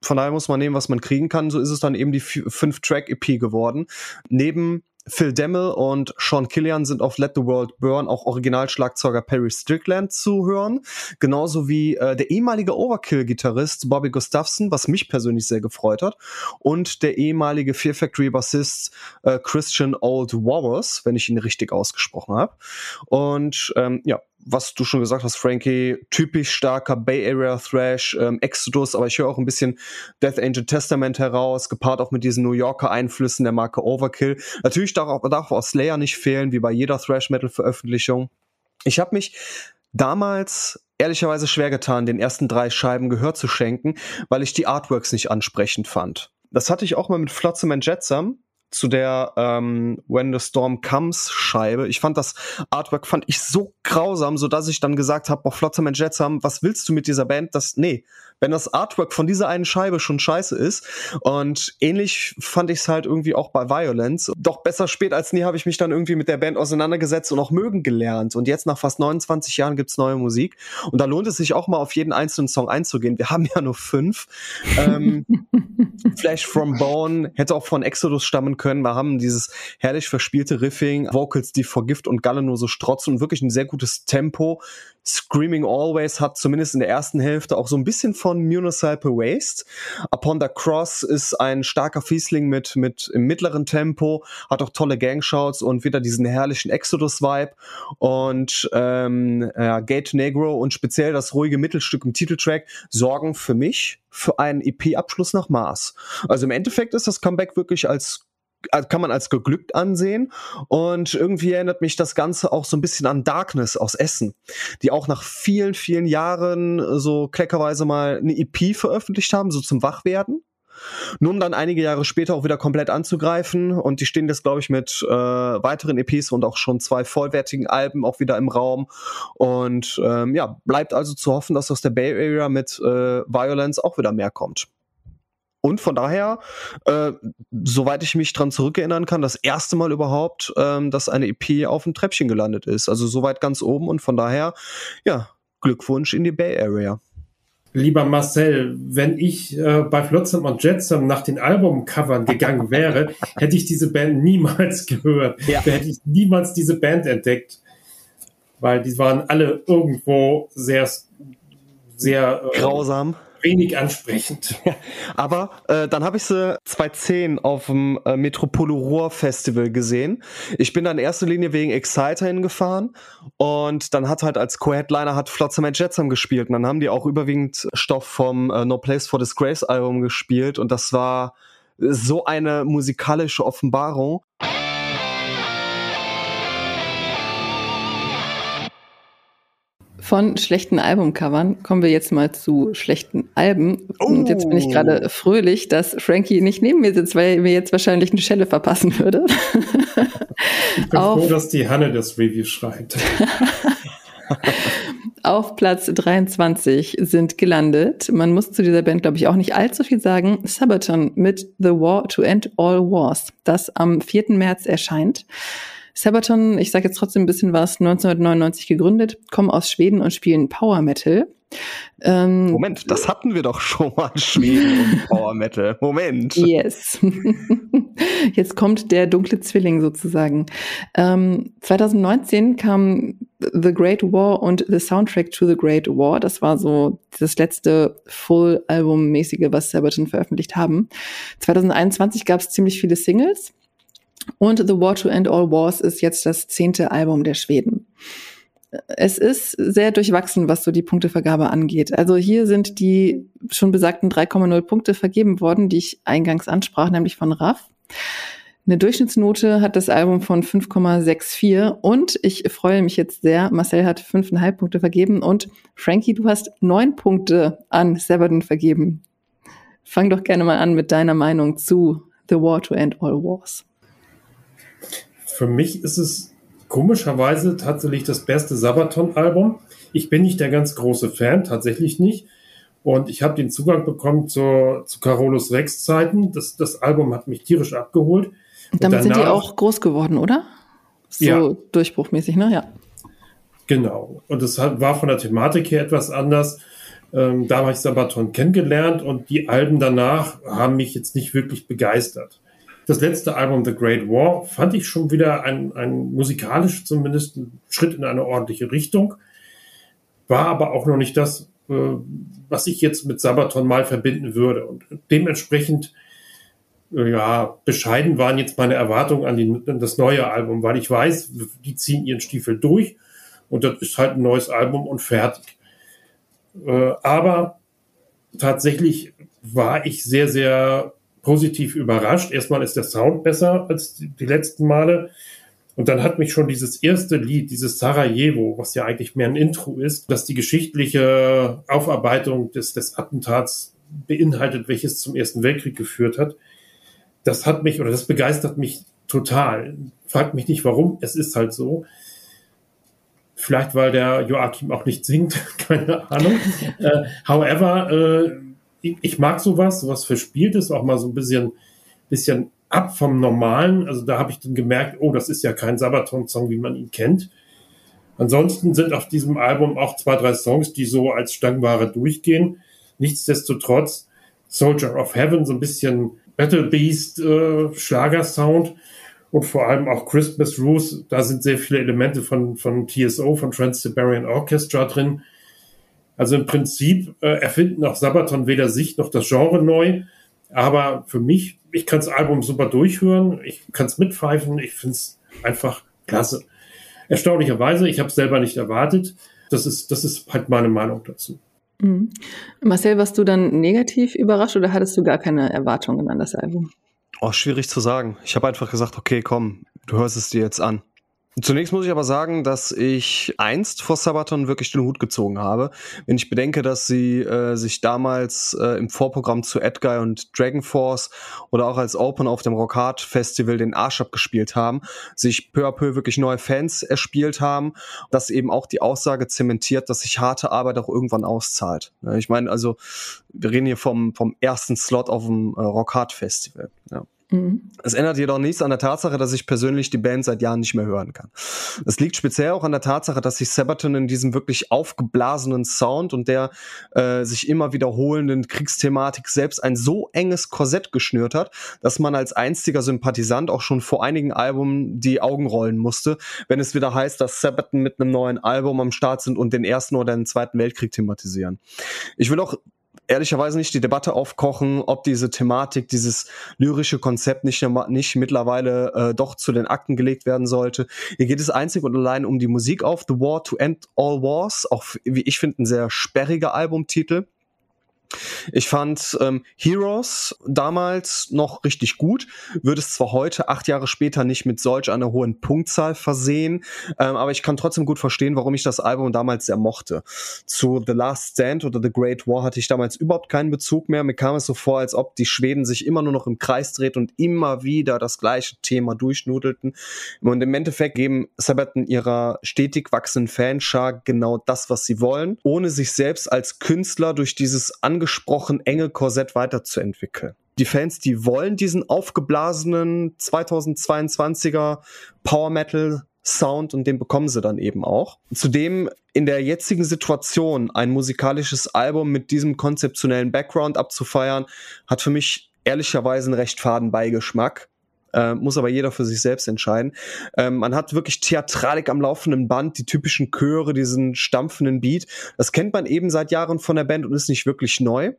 Von daher muss man nehmen, was man kriegen kann. So ist es dann eben die fünf Track EP geworden. Neben Phil Demmel und Sean Killian sind auf Let the World Burn auch Originalschlagzeuger Perry Strickland zu hören. Genauso wie äh, der ehemalige Overkill-Gitarrist Bobby Gustafson, was mich persönlich sehr gefreut hat. Und der ehemalige Fear Factory-Bassist äh, Christian Old Wowers, wenn ich ihn richtig ausgesprochen habe. Und ähm, ja, was du schon gesagt hast, Frankie, typisch starker Bay Area Thrash, ähm, Exodus, aber ich höre auch ein bisschen Death Angel Testament heraus, gepaart auch mit diesen New Yorker Einflüssen der Marke Overkill. Natürlich darf auch, darf auch Slayer nicht fehlen, wie bei jeder Thrash Metal Veröffentlichung. Ich habe mich damals ehrlicherweise schwer getan, den ersten drei Scheiben Gehör zu schenken, weil ich die Artworks nicht ansprechend fand. Das hatte ich auch mal mit Flotsam and Jetsam zu der ähm, When the Storm Comes Scheibe. Ich fand das Artwork fand ich so grausam, so dass ich dann gesagt habe, boah, Flotsam and Jetsam, was willst du mit dieser Band? Das nee, wenn das Artwork von dieser einen Scheibe schon scheiße ist. Und ähnlich fand ich es halt irgendwie auch bei Violence. Doch besser spät als nie habe ich mich dann irgendwie mit der Band auseinandergesetzt und auch mögen gelernt. Und jetzt nach fast 29 Jahren gibt's neue Musik. Und da lohnt es sich auch mal auf jeden einzelnen Song einzugehen. Wir haben ja nur fünf. ähm, Flash from Bone hätte auch von Exodus stammen können. Wir haben dieses herrlich verspielte Riffing, Vocals, die vor Gift und Galle nur so strotzen und wirklich ein sehr gutes Tempo. Screaming Always hat zumindest in der ersten Hälfte auch so ein bisschen von Municipal Waste. Upon the Cross ist ein starker Fiesling mit, mit im mittleren Tempo, hat auch tolle Gangshouts und wieder diesen herrlichen Exodus-Vibe. Und ähm, ja, Gate Negro und speziell das ruhige Mittelstück im Titeltrack sorgen für mich für einen EP-Abschluss nach Mars. Also im Endeffekt ist das Comeback wirklich als kann man als geglückt ansehen. Und irgendwie erinnert mich das Ganze auch so ein bisschen an Darkness aus Essen, die auch nach vielen, vielen Jahren so kleckerweise mal eine EP veröffentlicht haben, so zum Wachwerden. Nur um dann einige Jahre später auch wieder komplett anzugreifen. Und die stehen jetzt, glaube ich, mit äh, weiteren EPs und auch schon zwei vollwertigen Alben auch wieder im Raum. Und ähm, ja, bleibt also zu hoffen, dass aus der Bay Area mit äh, Violence auch wieder mehr kommt. Und von daher, äh, soweit ich mich dran zurückerinnern kann, das erste Mal überhaupt, ähm, dass eine EP auf dem Treppchen gelandet ist. Also soweit ganz oben und von daher, ja, Glückwunsch in die Bay Area. Lieber Marcel, wenn ich äh, bei Flotsam und Jetsam nach den Albumcovern gegangen wäre, hätte ich diese Band niemals gehört. Ja. Da hätte ich niemals diese Band entdeckt. Weil die waren alle irgendwo sehr, sehr äh, grausam wenig ansprechend. Aber äh, dann habe ich sie 2010 auf dem äh, Metropole Ruhr Festival gesehen. Ich bin dann in erster Linie wegen Exciter hingefahren und dann hat halt als Co-Headliner hat Flotsam Jetsam gespielt und dann haben die auch überwiegend Stoff vom äh, No Place for Disgrace Album gespielt und das war so eine musikalische Offenbarung. Von schlechten Albumcovern kommen wir jetzt mal zu schlechten Alben. Oh. Und jetzt bin ich gerade oh. fröhlich, dass Frankie nicht neben mir sitzt, weil er mir jetzt wahrscheinlich eine Schelle verpassen würde. Ich bin Auf, froh, dass die Hanne das Review schreibt. Auf Platz 23 sind gelandet. Man muss zu dieser Band, glaube ich, auch nicht allzu viel sagen. Sabaton mit The War to End All Wars, das am 4. März erscheint. Sabaton, ich sage jetzt trotzdem ein bisschen was, 1999 gegründet, kommen aus Schweden und spielen Power Metal. Ähm, Moment, das hatten wir doch schon mal, Schweden und Power Metal. Moment. Yes. Jetzt kommt der dunkle Zwilling sozusagen. Ähm, 2019 kam The Great War und The Soundtrack to the Great War. Das war so das letzte Full-Album-mäßige, was Sabaton veröffentlicht haben. 2021 gab es ziemlich viele Singles. Und The War to End All Wars ist jetzt das zehnte Album der Schweden es ist sehr durchwachsen, was so die Punktevergabe angeht. Also hier sind die schon besagten 3,0 Punkte vergeben worden, die ich eingangs ansprach, nämlich von Raff. Eine Durchschnittsnote hat das Album von 5,64 und ich freue mich jetzt sehr, Marcel hat 5,5 Punkte vergeben und Frankie, du hast 9 Punkte an Sabaton vergeben. Fang doch gerne mal an mit deiner Meinung zu The War to End All Wars. Für mich ist es komischerweise tatsächlich das beste Sabaton-Album. Ich bin nicht der ganz große Fan, tatsächlich nicht. Und ich habe den Zugang bekommen zur, zu Carolus Rex Zeiten. Das, das Album hat mich tierisch abgeholt. Und damit danach, sind die auch groß geworden, oder? So ja. durchbruchmäßig, ne? Ja. Genau. Und es war von der Thematik her etwas anders. Ähm, da habe ich Sabaton kennengelernt und die Alben danach haben mich jetzt nicht wirklich begeistert. Das letzte Album The Great War fand ich schon wieder ein, ein musikalisch zumindest ein Schritt in eine ordentliche Richtung. War aber auch noch nicht das, äh, was ich jetzt mit Sabaton mal verbinden würde. Und dementsprechend, äh, ja, bescheiden waren jetzt meine Erwartungen an, die, an das neue Album, weil ich weiß, die ziehen ihren Stiefel durch und das ist halt ein neues Album und fertig. Äh, aber tatsächlich war ich sehr, sehr positiv überrascht. Erstmal ist der Sound besser als die letzten Male. Und dann hat mich schon dieses erste Lied, dieses Sarajevo, was ja eigentlich mehr ein Intro ist, dass die geschichtliche Aufarbeitung des, des Attentats beinhaltet, welches zum Ersten Weltkrieg geführt hat. Das hat mich oder das begeistert mich total. Fragt mich nicht warum, es ist halt so. Vielleicht weil der Joachim auch nicht singt, keine Ahnung. äh, however, äh, ich, ich mag sowas, sowas Verspieltes, auch mal so ein bisschen, bisschen ab vom Normalen. Also da habe ich dann gemerkt, oh, das ist ja kein Sabaton-Song, wie man ihn kennt. Ansonsten sind auf diesem Album auch zwei, drei Songs, die so als Stangenware durchgehen. Nichtsdestotrotz Soldier of Heaven, so ein bisschen Battle Beast äh, Schlagersound und vor allem auch Christmas Rules. Da sind sehr viele Elemente von, von TSO, von Trans-Siberian Orchestra drin. Also im Prinzip äh, erfinden auch Sabaton weder sich noch das Genre neu. Aber für mich, ich kann das Album super durchhören, ich kann es mitpfeifen, ich finde es einfach klasse. Erstaunlicherweise, ich habe es selber nicht erwartet. Das ist, das ist halt meine Meinung dazu. Mhm. Marcel, warst du dann negativ überrascht oder hattest du gar keine Erwartungen an das Album? Oh, schwierig zu sagen. Ich habe einfach gesagt, okay, komm, du hörst es dir jetzt an. Zunächst muss ich aber sagen, dass ich einst vor Sabaton wirklich den Hut gezogen habe. Wenn ich bedenke, dass sie äh, sich damals äh, im Vorprogramm zu Edguy und Dragon Force oder auch als Open auf dem Rock Festival den Arsch abgespielt haben, sich peu à peu wirklich neue Fans erspielt haben, dass eben auch die Aussage zementiert, dass sich harte Arbeit auch irgendwann auszahlt. Ich meine, also wir reden hier vom, vom ersten Slot auf dem äh, Rock Festival. Ja. Mhm. Es ändert jedoch nichts an der Tatsache, dass ich persönlich die Band seit Jahren nicht mehr hören kann. Es liegt speziell auch an der Tatsache, dass sich Sabaton in diesem wirklich aufgeblasenen Sound und der äh, sich immer wiederholenden Kriegsthematik selbst ein so enges Korsett geschnürt hat, dass man als einziger Sympathisant auch schon vor einigen Alben die Augen rollen musste, wenn es wieder heißt, dass Sabaton mit einem neuen Album am Start sind und den ersten oder den zweiten Weltkrieg thematisieren. Ich will auch ehrlicherweise nicht die Debatte aufkochen, ob diese Thematik, dieses lyrische Konzept nicht, nicht mittlerweile äh, doch zu den Akten gelegt werden sollte. Hier geht es einzig und allein um die Musik auf The War to End All Wars, auch wie ich finde ein sehr sperriger Albumtitel. Ich fand ähm, Heroes damals noch richtig gut, würde es zwar heute, acht Jahre später, nicht mit solch einer hohen Punktzahl versehen, ähm, aber ich kann trotzdem gut verstehen, warum ich das Album damals sehr mochte. Zu The Last Stand oder The Great War hatte ich damals überhaupt keinen Bezug mehr. Mir kam es so vor, als ob die Schweden sich immer nur noch im Kreis dreht und immer wieder das gleiche Thema durchnudelten. Und im Endeffekt geben Sabaton ihrer stetig wachsenden Fanschar genau das, was sie wollen, ohne sich selbst als Künstler durch dieses angesprochen enge Korsett weiterzuentwickeln. Die Fans, die wollen diesen aufgeblasenen 2022er Power Metal Sound und den bekommen sie dann eben auch. Zudem in der jetzigen Situation ein musikalisches Album mit diesem konzeptionellen Background abzufeiern, hat für mich ehrlicherweise einen recht faden Beigeschmack. Äh, muss aber jeder für sich selbst entscheiden. Ähm, man hat wirklich Theatralik am laufenden Band, die typischen Chöre, diesen stampfenden Beat. Das kennt man eben seit Jahren von der Band und ist nicht wirklich neu.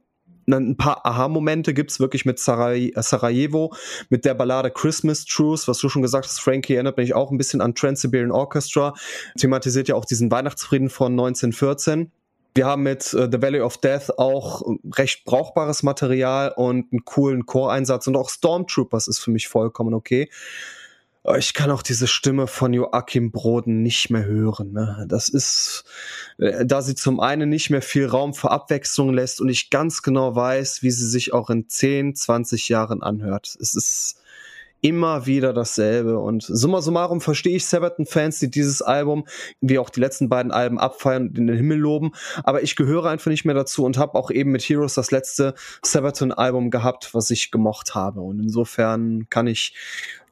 Ein paar Aha-Momente gibt's wirklich mit Saraj Sarajevo, mit der Ballade Christmas Truce, was du schon gesagt hast, Frankie, erinnert mich auch ein bisschen an Trans-Siberian Orchestra, thematisiert ja auch diesen Weihnachtsfrieden von 1914. Wir haben mit äh, The Valley of Death auch recht brauchbares Material und einen coolen Choreinsatz und auch Stormtroopers ist für mich vollkommen okay. Ich kann auch diese Stimme von Joachim Broden nicht mehr hören. Ne? Das ist, äh, da sie zum einen nicht mehr viel Raum für Abwechslung lässt und ich ganz genau weiß, wie sie sich auch in 10, 20 Jahren anhört. Es ist immer wieder dasselbe. Und summa summarum verstehe ich Sabaton-Fans, die dieses Album, wie auch die letzten beiden Alben abfeiern und in den Himmel loben. Aber ich gehöre einfach nicht mehr dazu und habe auch eben mit Heroes das letzte Sabaton-Album gehabt, was ich gemocht habe. Und insofern kann ich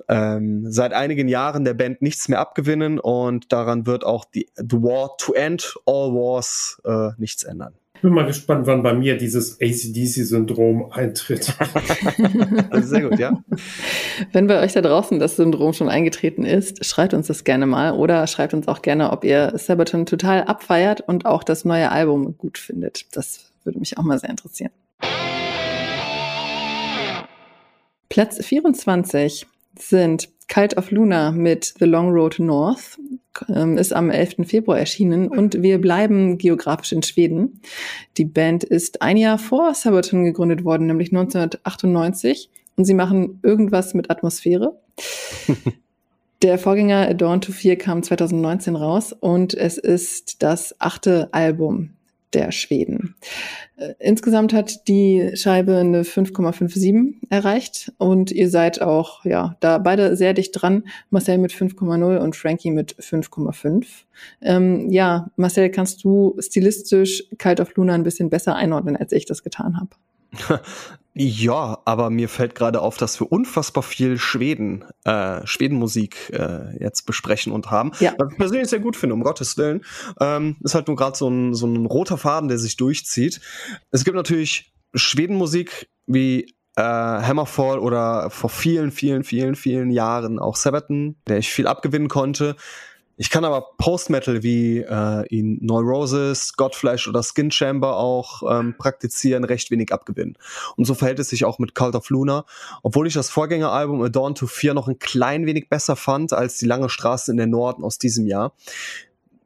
ähm, seit einigen Jahren der Band nichts mehr abgewinnen und daran wird auch die The War to End All Wars äh, nichts ändern. Ich bin mal gespannt, wann bei mir dieses ACDC-Syndrom eintritt. also sehr gut, ja. Wenn bei euch da draußen das Syndrom schon eingetreten ist, schreibt uns das gerne mal oder schreibt uns auch gerne, ob ihr Sabaton total abfeiert und auch das neue Album gut findet. Das würde mich auch mal sehr interessieren. Platz 24 sind Cult of Luna mit The Long Road North ähm, ist am 11. Februar erschienen und wir bleiben geografisch in Schweden. Die Band ist ein Jahr vor Sabaton gegründet worden, nämlich 1998 und sie machen irgendwas mit Atmosphäre. Der Vorgänger Dawn to Fear kam 2019 raus und es ist das achte Album der Schweden. Äh, insgesamt hat die Scheibe eine 5,57 erreicht und ihr seid auch, ja, da beide sehr dicht dran. Marcel mit 5,0 und Frankie mit 5,5. Ähm, ja, Marcel, kannst du stilistisch Kalt auf Luna ein bisschen besser einordnen, als ich das getan habe? Ja, aber mir fällt gerade auf, dass wir unfassbar viel Schweden, äh, Schwedenmusik äh, jetzt besprechen und haben. Ja. Was ich persönlich sehr gut finde, um Gottes Willen. Ähm, ist halt nur gerade so ein, so ein roter Faden, der sich durchzieht. Es gibt natürlich Schwedenmusik wie äh, Hammerfall oder vor vielen, vielen, vielen, vielen Jahren auch Sabaton, der ich viel abgewinnen konnte. Ich kann aber Post-Metal wie äh, ihn Neurosis, Godflesh oder Skin Chamber auch ähm, praktizieren, recht wenig abgewinnen. Und so verhält es sich auch mit Cult of Luna. Obwohl ich das Vorgängeralbum A Dawn to Fear noch ein klein wenig besser fand als die lange Straße in den Norden aus diesem Jahr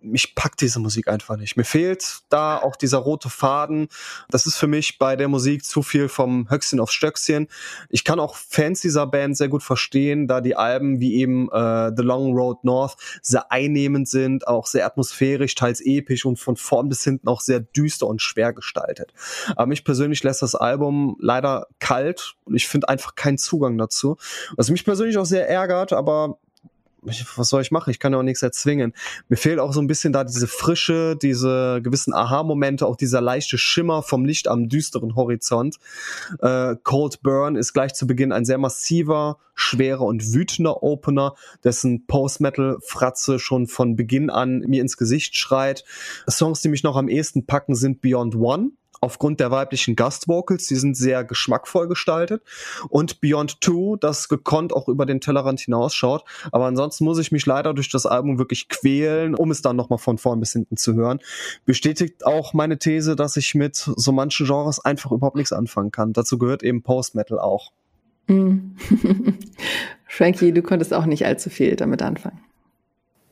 mich packt diese Musik einfach nicht. Mir fehlt da auch dieser rote Faden. Das ist für mich bei der Musik zu viel vom Höchstchen aufs Stöckchen. Ich kann auch Fans dieser Band sehr gut verstehen, da die Alben wie eben äh, The Long Road North sehr einnehmend sind, auch sehr atmosphärisch, teils episch und von vorn bis hinten auch sehr düster und schwer gestaltet. Aber mich persönlich lässt das Album leider kalt und ich finde einfach keinen Zugang dazu. Was mich persönlich auch sehr ärgert, aber was soll ich machen? Ich kann ja auch nichts erzwingen. Mir fehlt auch so ein bisschen da diese Frische, diese gewissen Aha-Momente, auch dieser leichte Schimmer vom Licht am düsteren Horizont. Äh, Cold Burn ist gleich zu Beginn ein sehr massiver, schwerer und wütender Opener, dessen Post-Metal-Fratze schon von Beginn an mir ins Gesicht schreit. Songs, die mich noch am ehesten packen, sind Beyond One aufgrund der weiblichen Gastvocals, die sind sehr geschmackvoll gestaltet. Und Beyond Two, das gekonnt auch über den Tellerrand hinausschaut. Aber ansonsten muss ich mich leider durch das Album wirklich quälen, um es dann nochmal von vorn bis hinten zu hören. Bestätigt auch meine These, dass ich mit so manchen Genres einfach überhaupt nichts anfangen kann. Dazu gehört eben Post-Metal auch. Mm. Frankie, du konntest auch nicht allzu viel damit anfangen.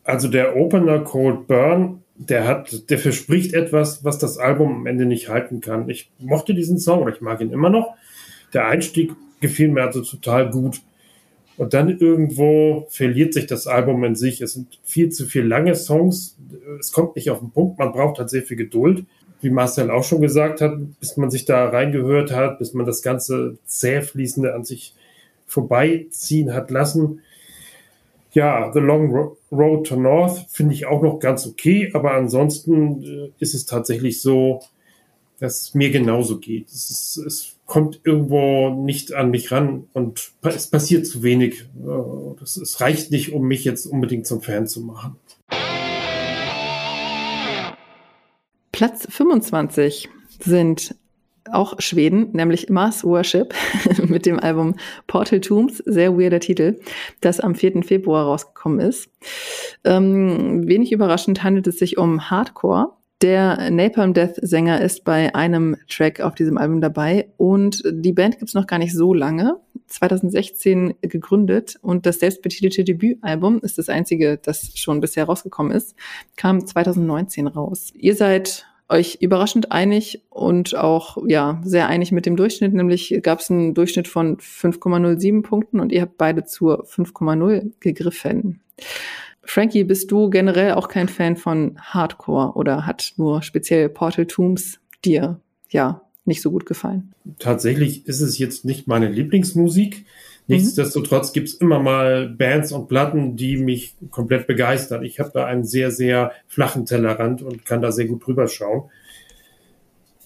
Also der Opener Cold Burn der hat, der verspricht etwas, was das Album am Ende nicht halten kann. Ich mochte diesen Song oder ich mag ihn immer noch. Der Einstieg gefiel mir also total gut. Und dann irgendwo verliert sich das Album in sich. Es sind viel zu viel lange Songs. Es kommt nicht auf den Punkt. Man braucht halt sehr viel Geduld. Wie Marcel auch schon gesagt hat, bis man sich da reingehört hat, bis man das ganze zähfließende an sich vorbeiziehen hat lassen. Ja, The Long Road to North finde ich auch noch ganz okay, aber ansonsten äh, ist es tatsächlich so, dass es mir genauso geht. Es, ist, es kommt irgendwo nicht an mich ran und es passiert zu wenig. Es reicht nicht, um mich jetzt unbedingt zum Fan zu machen. Platz 25 sind auch Schweden, nämlich Mars Worship mit dem Album Portal Tombs, sehr weirder Titel, das am 4. Februar rausgekommen ist. Ähm, wenig überraschend handelt es sich um Hardcore. Der Napalm Death Sänger ist bei einem Track auf diesem Album dabei und die Band gibt's noch gar nicht so lange. 2016 gegründet und das selbstbetitelte Debütalbum ist das einzige, das schon bisher rausgekommen ist, kam 2019 raus. Ihr seid euch überraschend einig und auch ja sehr einig mit dem Durchschnitt, nämlich gab es einen Durchschnitt von 5,07 Punkten und ihr habt beide zur 5,0 gegriffen. Frankie, bist du generell auch kein Fan von Hardcore oder hat nur speziell Portal Tombs dir ja nicht so gut gefallen? Tatsächlich ist es jetzt nicht meine Lieblingsmusik. Mhm. Nichtsdestotrotz gibt's immer mal Bands und Platten, die mich komplett begeistern. Ich habe da einen sehr, sehr flachen Tellerrand und kann da sehr gut drüber schauen.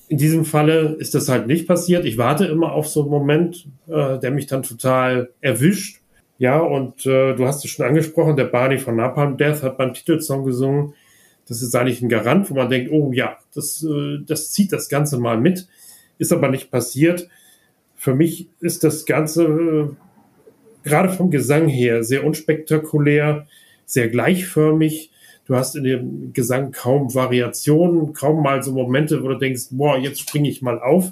In diesem Falle ist das halt nicht passiert. Ich warte immer auf so einen Moment, äh, der mich dann total erwischt. Ja, und äh, du hast es schon angesprochen, der Barney von Napalm Death hat beim Titelsong gesungen. Das ist eigentlich ein Garant, wo man denkt, oh ja, das, äh, das zieht das Ganze mal mit. Ist aber nicht passiert. Für mich ist das Ganze äh, gerade vom Gesang her sehr unspektakulär, sehr gleichförmig. Du hast in dem Gesang kaum Variationen, kaum mal so Momente, wo du denkst, boah, jetzt springe ich mal auf.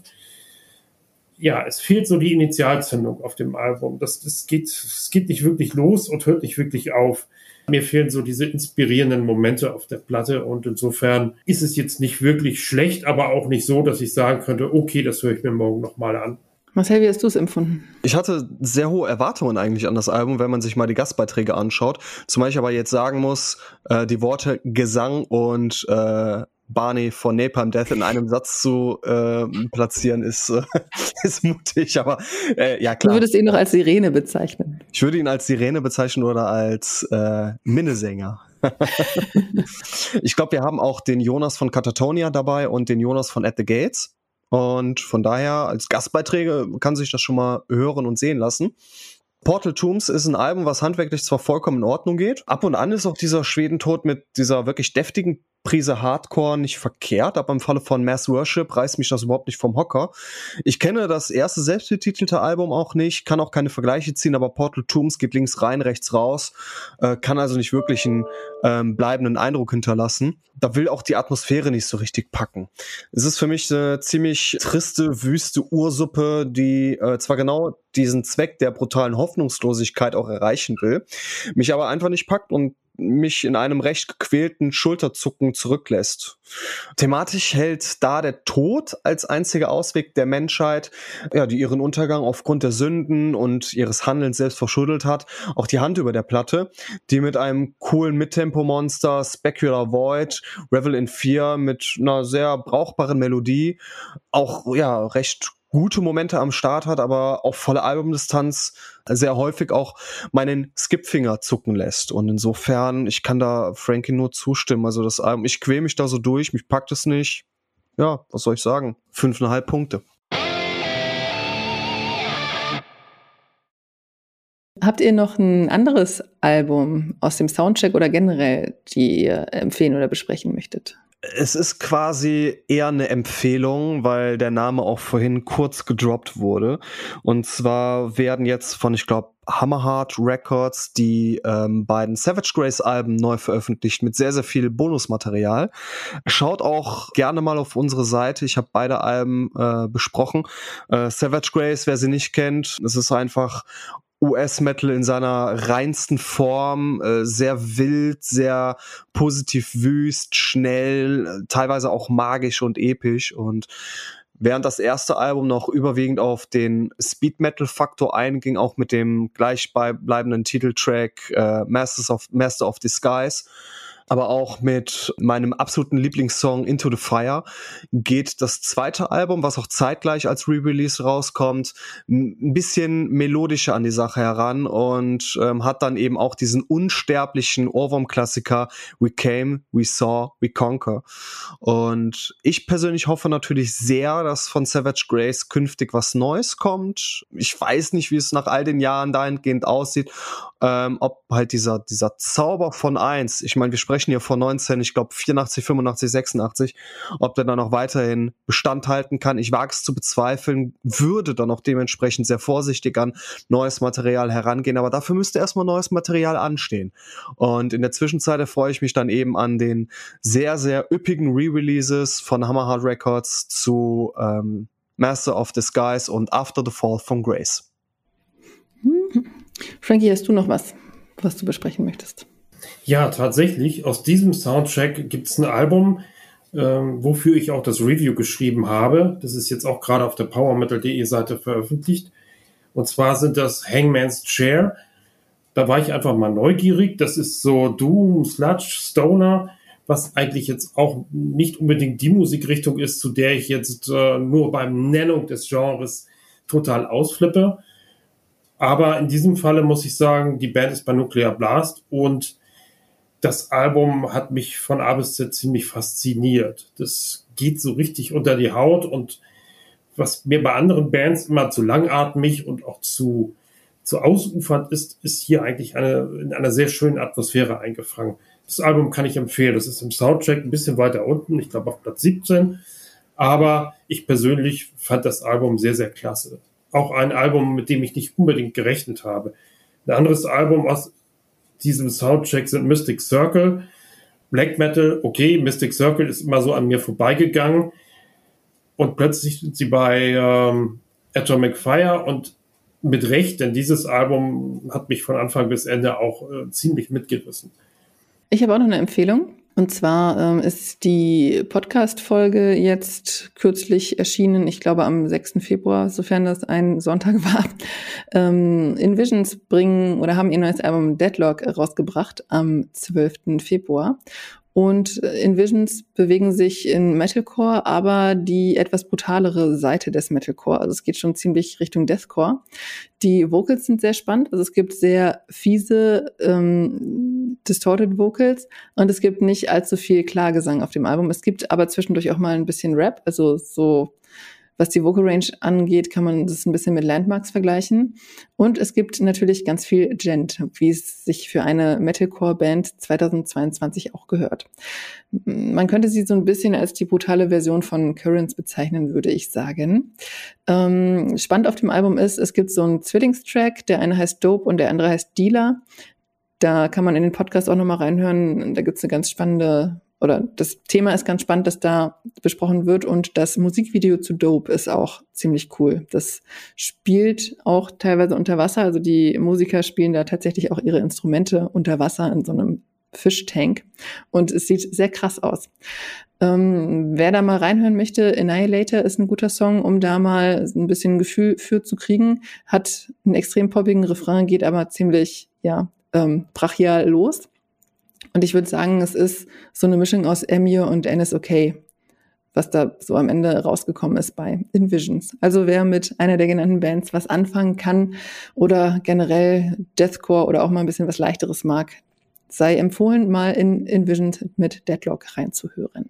Ja, es fehlt so die Initialzündung auf dem Album. Das, das geht, es geht nicht wirklich los und hört nicht wirklich auf. Mir fehlen so diese inspirierenden Momente auf der Platte und insofern ist es jetzt nicht wirklich schlecht, aber auch nicht so, dass ich sagen könnte, okay, das höre ich mir morgen nochmal an. Marcel, wie hast du es empfunden? Ich hatte sehr hohe Erwartungen eigentlich an das Album, wenn man sich mal die Gastbeiträge anschaut. Zumal ich aber jetzt sagen muss, äh, die Worte Gesang und äh, Barney von Napalm Death in einem Satz zu äh, platzieren, ist, äh, ist mutig, aber äh, ja klar. Du würdest ihn noch als Sirene bezeichnen. Ich würde ihn als Sirene bezeichnen oder als äh, Minnesänger. ich glaube, wir haben auch den Jonas von Catatonia dabei und den Jonas von At the Gates. Und von daher als Gastbeiträge kann sich das schon mal hören und sehen lassen. Portal Tombs ist ein Album, was handwerklich zwar vollkommen in Ordnung geht. Ab und an ist auch dieser Schwedentod mit dieser wirklich deftigen Prise Hardcore nicht verkehrt, aber im Falle von Mass Worship reißt mich das überhaupt nicht vom Hocker. Ich kenne das erste selbstbetitelte Album auch nicht, kann auch keine Vergleiche ziehen, aber Portal Tombs geht links rein, rechts raus, äh, kann also nicht wirklich einen ähm, bleibenden Eindruck hinterlassen. Da will auch die Atmosphäre nicht so richtig packen. Es ist für mich eine ziemlich triste, wüste Ursuppe, die äh, zwar genau diesen Zweck der brutalen Hoffnungslosigkeit auch erreichen will, mich aber einfach nicht packt und mich in einem recht gequälten Schulterzucken zurücklässt. Thematisch hält da der Tod als einziger Ausweg der Menschheit, ja, die ihren Untergang aufgrund der Sünden und ihres Handelns selbst verschuldet hat, auch die Hand über der Platte, die mit einem coolen Mittempo-Monster, Specular Void, Revel in Fear mit einer sehr brauchbaren Melodie auch, ja, recht gute Momente am Start hat, aber auf volle Albumdistanz sehr häufig auch meinen Skipfinger zucken lässt. Und insofern, ich kann da Frankie nur zustimmen. Also das Album, ich quäl mich da so durch, mich packt es nicht. Ja, was soll ich sagen? Fünfeinhalb Punkte. Habt ihr noch ein anderes Album aus dem Soundcheck oder generell, die ihr empfehlen oder besprechen möchtet? Es ist quasi eher eine Empfehlung, weil der Name auch vorhin kurz gedroppt wurde. Und zwar werden jetzt von, ich glaube, Hammerheart Records die ähm, beiden Savage Grace Alben neu veröffentlicht mit sehr, sehr viel Bonusmaterial. Schaut auch gerne mal auf unsere Seite. Ich habe beide Alben äh, besprochen. Äh, Savage Grace, wer sie nicht kennt, es ist einfach US-Metal in seiner reinsten Form, äh, sehr wild, sehr positiv wüst, schnell, teilweise auch magisch und episch. Und Während das erste Album noch überwiegend auf den Speed Metal Faktor einging, auch mit dem gleichbleibenden Titeltrack äh, Masters of, Master of Disguise, aber auch mit meinem absoluten Lieblingssong Into the Fire geht das zweite Album, was auch zeitgleich als Re-Release rauskommt, ein bisschen melodischer an die Sache heran und ähm, hat dann eben auch diesen unsterblichen Ohrwurm-Klassiker We Came, We Saw, We Conquer. Und ich persönlich hoffe natürlich sehr, dass von Savage Grace künftig was Neues kommt. Ich weiß nicht, wie es nach all den Jahren dahingehend aussieht, ähm, ob halt dieser, dieser Zauber von eins, ich meine, wir sprechen sprechen hier von 19, ich glaube 84, 85, 86, ob der dann noch weiterhin Bestand halten kann. Ich wage es zu bezweifeln, würde dann auch dementsprechend sehr vorsichtig an neues Material herangehen, aber dafür müsste erstmal neues Material anstehen. Und in der Zwischenzeit freue ich mich dann eben an den sehr, sehr üppigen Re-Releases von Hammerhard Records zu ähm, Master of Disguise und After the Fall von Grace. Frankie, hast du noch was, was du besprechen möchtest? Ja, tatsächlich. Aus diesem Soundtrack gibt es ein Album, ähm, wofür ich auch das Review geschrieben habe. Das ist jetzt auch gerade auf der powermetal.de Seite veröffentlicht. Und zwar sind das Hangman's Chair. Da war ich einfach mal neugierig. Das ist so Doom, Sludge, Stoner, was eigentlich jetzt auch nicht unbedingt die Musikrichtung ist, zu der ich jetzt äh, nur beim Nennung des Genres total ausflippe. Aber in diesem Falle muss ich sagen, die Band ist bei Nuclear Blast und das Album hat mich von A bis Z ziemlich fasziniert. Das geht so richtig unter die Haut und was mir bei anderen Bands immer zu langatmig und auch zu, zu ausufernd ist, ist hier eigentlich eine, in einer sehr schönen Atmosphäre eingefangen. Das Album kann ich empfehlen. Das ist im Soundtrack ein bisschen weiter unten, ich glaube auf Platz 17. Aber ich persönlich fand das Album sehr, sehr klasse. Auch ein Album, mit dem ich nicht unbedingt gerechnet habe. Ein anderes Album aus diesem Soundcheck sind Mystic Circle. Black Metal, okay, Mystic Circle ist immer so an mir vorbeigegangen. Und plötzlich sind sie bei ähm, Atomic Fire und mit Recht, denn dieses Album hat mich von Anfang bis Ende auch äh, ziemlich mitgerissen. Ich habe auch noch eine Empfehlung. Und zwar ähm, ist die Podcast-Folge jetzt kürzlich erschienen, ich glaube am 6. Februar, sofern das ein Sonntag war. Ähm, Invisions bringen oder haben ihr neues Album Deadlock rausgebracht am 12. Februar. Und äh, Invisions bewegen sich in Metalcore, aber die etwas brutalere Seite des Metalcore. Also es geht schon ziemlich Richtung Deathcore. Die Vocals sind sehr spannend. Also es gibt sehr fiese, ähm, distorted Vocals und es gibt nicht allzu viel Klagesang auf dem Album. Es gibt aber zwischendurch auch mal ein bisschen Rap, also so was die Vocal Range angeht, kann man das ein bisschen mit Landmarks vergleichen. Und es gibt natürlich ganz viel Gent, wie es sich für eine Metalcore-Band 2022 auch gehört. Man könnte sie so ein bisschen als die brutale Version von Currents bezeichnen, würde ich sagen. Ähm, spannend auf dem Album ist, es gibt so einen Zwillingstrack, der eine heißt Dope und der andere heißt Dealer. Da kann man in den Podcast auch nochmal reinhören. Da gibt es eine ganz spannende oder das Thema ist ganz spannend, dass da besprochen wird und das Musikvideo zu Dope ist auch ziemlich cool. Das spielt auch teilweise unter Wasser, also die Musiker spielen da tatsächlich auch ihre Instrumente unter Wasser in so einem Fischtank und es sieht sehr krass aus. Ähm, wer da mal reinhören möchte, Annihilator ist ein guter Song, um da mal ein bisschen Gefühl für zu kriegen. Hat einen extrem poppigen Refrain, geht aber ziemlich, ja, ähm, brachial los. Und ich würde sagen, es ist so eine Mischung aus Emir und NSOK, was da so am Ende rausgekommen ist bei Invisions. Also wer mit einer der genannten Bands was anfangen kann oder generell Deathcore oder auch mal ein bisschen was leichteres mag, sei empfohlen, mal in Invisions mit Deadlock reinzuhören.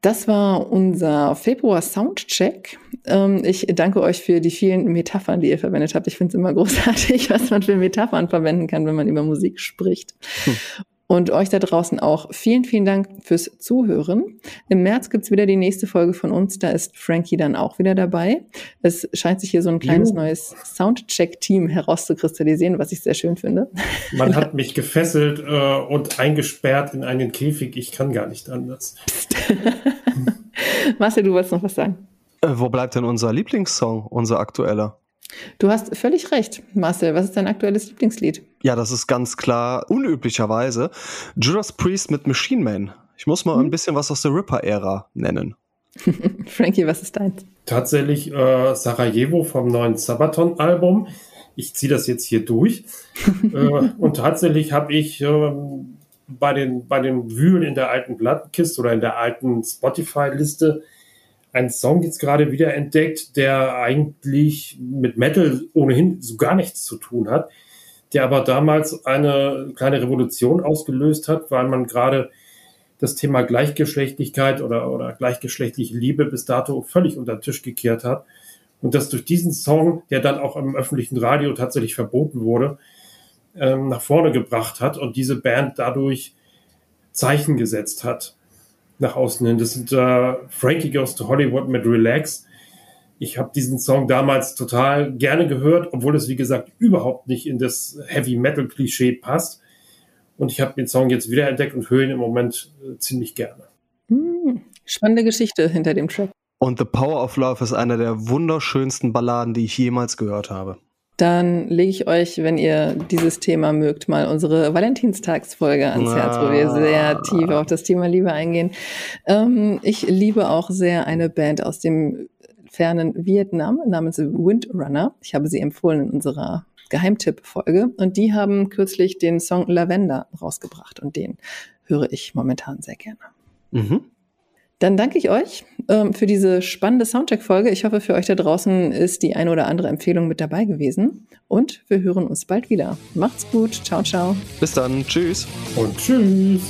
Das war unser Februar Soundcheck. Ähm, ich danke euch für die vielen Metaphern, die ihr verwendet habt. Ich finde es immer großartig, was man für Metaphern verwenden kann, wenn man über Musik spricht. Hm. Und euch da draußen auch vielen, vielen Dank fürs Zuhören. Im März gibt's wieder die nächste Folge von uns. Da ist Frankie dann auch wieder dabei. Es scheint sich hier so ein kleines Juhu. neues Soundcheck-Team herauszukristallisieren, was ich sehr schön finde. Man hat mich gefesselt äh, und eingesperrt in einen Käfig. Ich kann gar nicht anders. Marcel, du wolltest noch was sagen. Äh, wo bleibt denn unser Lieblingssong, unser aktueller? Du hast völlig recht, Marcel. Was ist dein aktuelles Lieblingslied? Ja, das ist ganz klar, unüblicherweise, Judas Priest mit Machine Man. Ich muss mal hm. ein bisschen was aus der Ripper-Ära nennen. Frankie, was ist deins? Tatsächlich äh, Sarajevo vom neuen Sabaton-Album. ich ziehe das jetzt hier durch. äh, und tatsächlich habe ich äh, bei den, bei den Wühlen in der alten Plattenkiste oder in der alten Spotify-Liste einen Song jetzt gerade wieder entdeckt, der eigentlich mit Metal ohnehin so gar nichts zu tun hat, der aber damals eine kleine Revolution ausgelöst hat, weil man gerade das Thema Gleichgeschlechtlichkeit oder, oder gleichgeschlechtliche Liebe bis dato völlig unter den Tisch gekehrt hat. Und das durch diesen Song, der dann auch im öffentlichen Radio tatsächlich verboten wurde, ähm, nach vorne gebracht hat und diese Band dadurch Zeichen gesetzt hat nach außen hin. Das sind äh, Frankie Goes to Hollywood mit Relax. Ich habe diesen Song damals total gerne gehört, obwohl es wie gesagt überhaupt nicht in das Heavy Metal Klischee passt. Und ich habe den Song jetzt wieder entdeckt und höre ihn im Moment äh, ziemlich gerne. Hm, spannende Geschichte hinter dem Track. Und The Power of Love ist einer der wunderschönsten Balladen, die ich jemals gehört habe. Dann lege ich euch, wenn ihr dieses Thema mögt, mal unsere Valentinstagsfolge ans Herz, wo wir sehr tief auf das Thema Liebe eingehen. Ähm, ich liebe auch sehr eine Band aus dem fernen Vietnam namens Windrunner. Ich habe sie empfohlen in unserer Geheimtipp-Folge und die haben kürzlich den Song Lavender rausgebracht und den höre ich momentan sehr gerne. Mhm. Dann danke ich euch ähm, für diese spannende Soundcheck-Folge. Ich hoffe, für euch da draußen ist die eine oder andere Empfehlung mit dabei gewesen. Und wir hören uns bald wieder. Macht's gut. Ciao, ciao. Bis dann. Tschüss. Und tschüss.